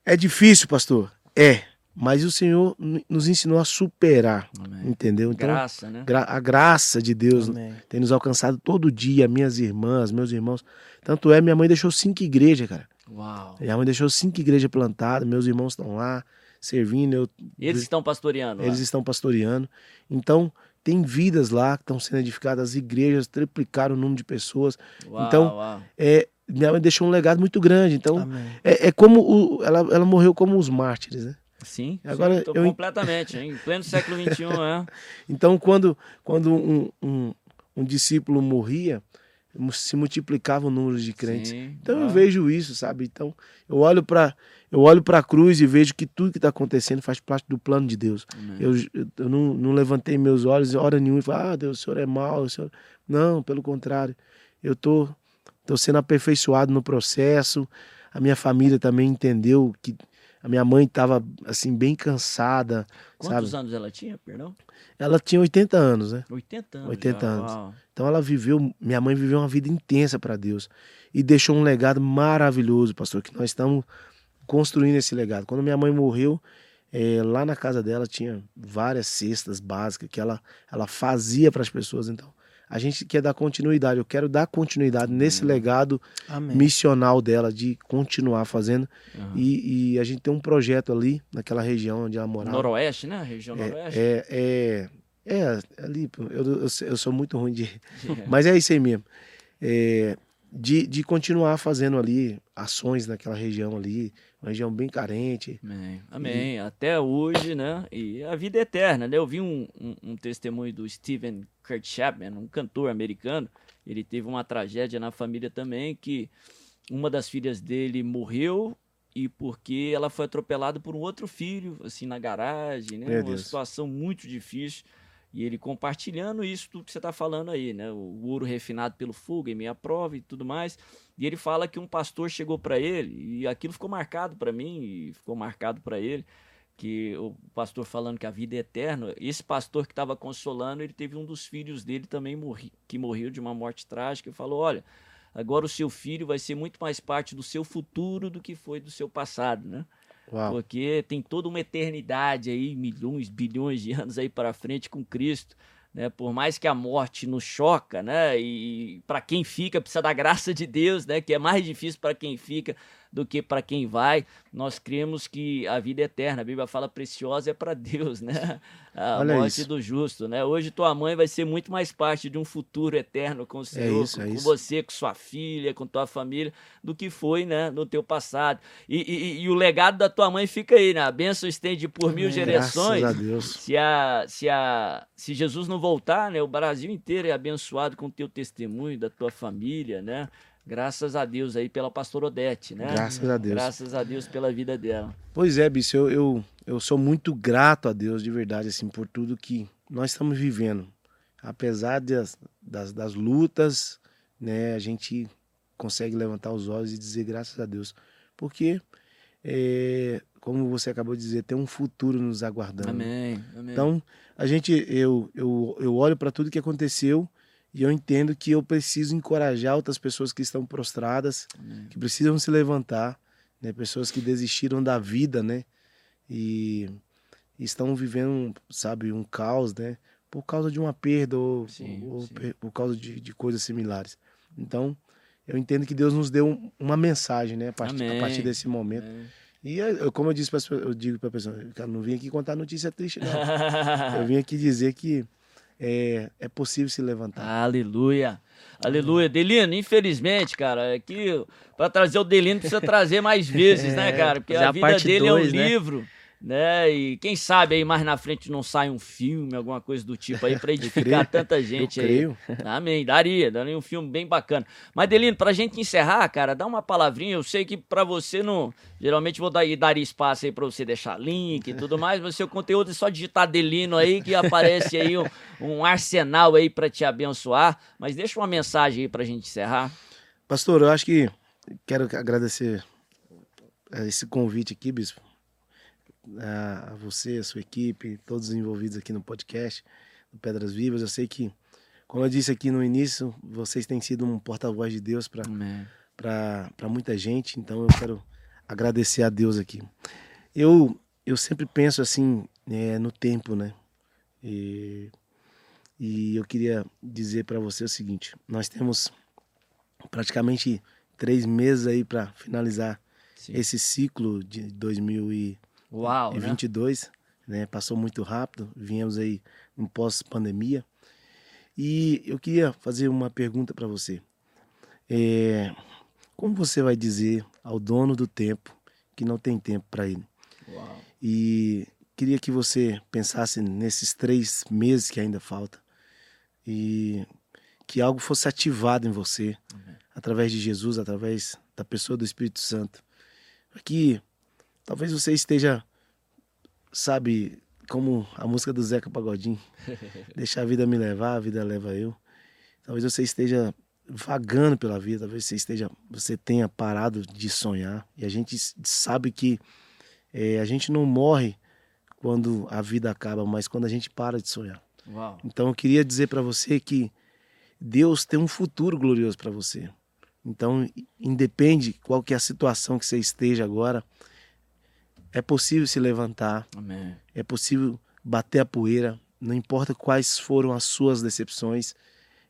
é difícil, pastor? É. Mas o Senhor nos ensinou a superar, Amém. entendeu? Então, Graça, né? gra- a graça de Deus Amém. tem nos alcançado todo dia, minhas irmãs, meus irmãos. Tanto é, minha mãe deixou cinco igrejas, cara. Uau. Minha mãe deixou cinco igrejas plantadas, meus irmãos estão lá servindo, eu, Eles estão pastoreando. eles lá. estão pastoreando. Então, tem vidas lá que estão sendo edificadas, as igrejas triplicaram o número de pessoas. Uau, então, uau. É, minha mãe deixou um legado muito grande. Então, é, é como o- ela, ela morreu como os mártires, né? Sim, Agora, sim, eu en- completamente, hein? Em pleno século XXI, é. Então, quando, quando um, um, um discípulo morria, se multiplicava o número de crentes. Sim, Então eu uau. vejo isso, sabe? Então eu olho para eu olho para a cruz e vejo que tudo que está acontecendo faz parte do plano de Deus. Eu, eu- eu não, não levantei meus olhos hora nenhuma e falei, ah, Deus, o senhor é mau, senhor... Não, pelo contrário. Eu tô, tô sendo aperfeiçoado no processo. A minha família também entendeu que a minha mãe estava assim bem cansada, Quantos sabe? anos ela tinha, perdão? Ela tinha 80 anos, né? 80 anos. 80 já, anos. uau. Então ela viveu, minha mãe viveu uma vida intensa para Deus e deixou um legado maravilhoso, pastor, que nós estamos construindo esse legado. Quando minha mãe morreu, eh, lá na casa dela tinha várias cestas básicas que ela, ela fazia para as pessoas. Então a gente quer dar continuidade. Eu quero dar continuidade nesse legado Amém. missional dela de continuar fazendo. Aham. E, e a gente tem um projeto ali naquela região onde ela morava. Noroeste, né? Região Noroeste. É, é, é, ali, pô, eu, eu, eu sou muito ruim de. Mas é isso aí mesmo. É, de, de continuar fazendo ali ações naquela região ali, uma região bem carente. Amém. Amém. Até hoje, né? E a vida é eterna, né? Eu vi um, um, um testemunho do Steven Kurt Chapman, um cantor americano. Ele teve uma tragédia na família também, que uma das filhas dele morreu e porque ela foi atropelada por um outro filho, assim, na garagem, né? Meu uma Deus. situação muito difícil. E ele compartilhando isso tudo que você está falando aí, né? O ouro refinado pelo fogo em minha prova e tudo mais. E ele fala que um pastor chegou para ele e aquilo ficou marcado para mim e ficou marcado para ele que o pastor falando que a vida é eterna. Esse pastor que estava consolando, ele teve um dos filhos dele também morri, que morreu de uma morte trágica e falou: olha, agora o seu filho vai ser muito mais parte do seu futuro do que foi do seu passado, né? Uau. Porque tem toda uma eternidade aí, milhões, bilhões de anos aí para frente com Cristo, né? Por mais que a morte nos choca, né? E para quem fica precisa da graça de Deus, né? Que é mais difícil para quem fica do que para quem vai. Nós cremos que a vida é eterna. A Bíblia fala preciosa é para Deus, né? A Olha morte isso. do justo, né? Hoje tua mãe vai ser muito mais parte de um futuro eterno com o Senhor, isso, com, é com você, com sua filha, com tua família, do que foi, né, no teu passado. E, e- e o legado da tua mãe fica aí, né? A bênção estende por mil gerações. Graças a Deus. Se, a, se, a, se Jesus não voltar, né, o Brasil inteiro é abençoado com o teu testemunho, da tua família, né? Graças a Deus aí pela pastora Odete, né? Graças a Deus. Graças a Deus pela vida dela. Pois é, Bicho, eu, eu, eu sou muito grato a Deus, de verdade, assim, por tudo que nós estamos vivendo. Apesar das, das, das lutas, né, a gente consegue levantar os olhos e dizer graças a Deus. Porque, é, como você acabou de dizer, tem um futuro nos aguardando. Amém. Amém. Então, a gente, eu, eu, eu olho para tudo que aconteceu e eu entendo que eu preciso encorajar outras pessoas que estão prostradas, Amém. que precisam se levantar, né? Pessoas que desistiram da vida, né? E estão vivendo, sabe, um caos, né? Por causa de uma perda ou, Sim, ou sim. por causa de, de coisas similares. Então, eu entendo que Deus nos deu um- uma mensagem, né? A partir, a partir desse momento. Amém. E eu- como eu disse, pessoas- eu digo para a pessoa, cara, não vim aqui contar notícia triste, não. Eu vim aqui dizer que é, é possível se levantar. Aleluia. Aleluia. Delino, infelizmente, cara, aqui para trazer o Delino precisa trazer mais vezes, né, É, cara? Porque a vida dele dois, é um né? livro, né? E quem sabe aí mais na frente não sai um filme, alguma coisa do tipo aí para edificar tanta gente eu aí. creio. Amém, daria, daria um filme bem bacana. Mas, Delino, pra gente encerrar, cara, dá uma palavrinha. Eu sei que pra você não. Geralmente vou dar, dar espaço aí pra você deixar link e tudo mais, mas seu conteúdo é só digitar Delino aí que aparece aí um, um arsenal aí pra te abençoar. Mas deixa uma mensagem aí pra gente encerrar. Pastor, eu acho que quero agradecer eh, esse convite aqui, Bispo, a a você, a sua equipe, todos os envolvidos aqui no podcast do Pedras Vivas. Eu sei que, como eu disse aqui no início, vocês têm sido um porta-voz de Deus para muita gente, então eu quero agradecer a Deus aqui. Eu, eu sempre penso assim é, no tempo, né? E, e eu queria dizer para você o seguinte: nós temos praticamente três meses aí para finalizar Sim. esse ciclo de 2022, Uau, né? né? Passou muito rápido, viemos aí em pós-pandemia. E eu queria fazer uma pergunta para você. É, como você vai dizer ao dono do tempo que não tem tempo para ele? Uau. E queria que você pensasse nesses três meses que ainda falta e que algo fosse ativado em você Amém. através de Jesus, através da pessoa do Espírito Santo. Que talvez você esteja, sabe, como a música do Zeca Pagodinho, deixar a vida me levar, a vida leva eu. Talvez você esteja vagando pela vida, talvez você esteja, você tenha parado de sonhar. E a gente sabe que eh, a gente não morre quando a vida acaba, mas quando a gente para de sonhar. Uau. Então eu queria dizer para você que Deus tem um futuro glorioso para você. Então, independe qual que é a situação que você esteja agora, é possível se levantar, Amém. é possível bater a poeira, não importa quais foram as suas decepções,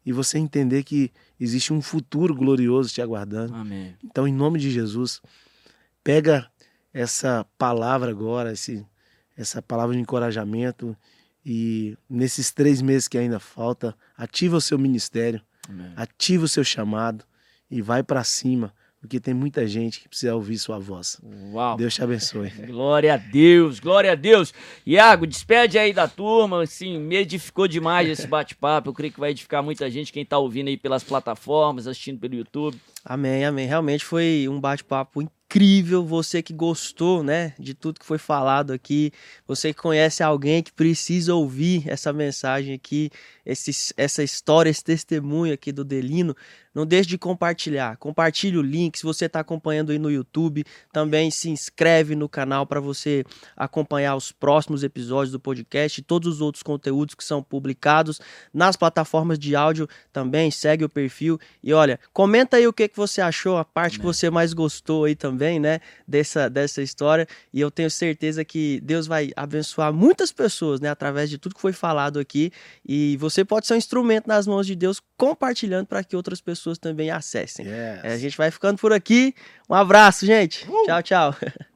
e você entender que existe um futuro glorioso te aguardando. Amém. Então, em nome de Jesus, pega essa palavra agora, esse, essa palavra de encorajamento e nesses três meses que ainda falta, ativa o seu ministério, Amém. ativa o seu chamado e vai para cima, porque tem muita gente que precisa ouvir sua voz. Uau. Deus te abençoe. Glória a Deus, glória a Deus. Iago, despede aí da turma, assim, me edificou demais esse bate-papo. Eu creio que vai edificar muita gente, quem tá ouvindo aí pelas plataformas, assistindo pelo YouTube. Amém, amém. Realmente foi um bate-papo incrível. Você que gostou, né, de tudo que foi falado aqui, você que conhece alguém que precisa ouvir essa mensagem aqui, esse, essa história, esse testemunho aqui do Delino, não deixe de compartilhar. Compartilhe o link. Se você está acompanhando aí no YouTube, também se inscreve no canal para você acompanhar os próximos episódios do podcast e todos os outros conteúdos que são publicados nas plataformas de áudio. Também segue o perfil e olha, comenta aí o que, que você achou, a parte que Amém. você mais gostou aí também. né, dessa, dessa história. E eu tenho certeza que Deus vai abençoar muitas pessoas, né, através de tudo que foi falado aqui. E você pode ser um instrumento nas mãos de Deus, compartilhando para que outras pessoas também acessem. Yes. É, a gente vai ficando por aqui. Um abraço, gente. Uh! Tchau, tchau.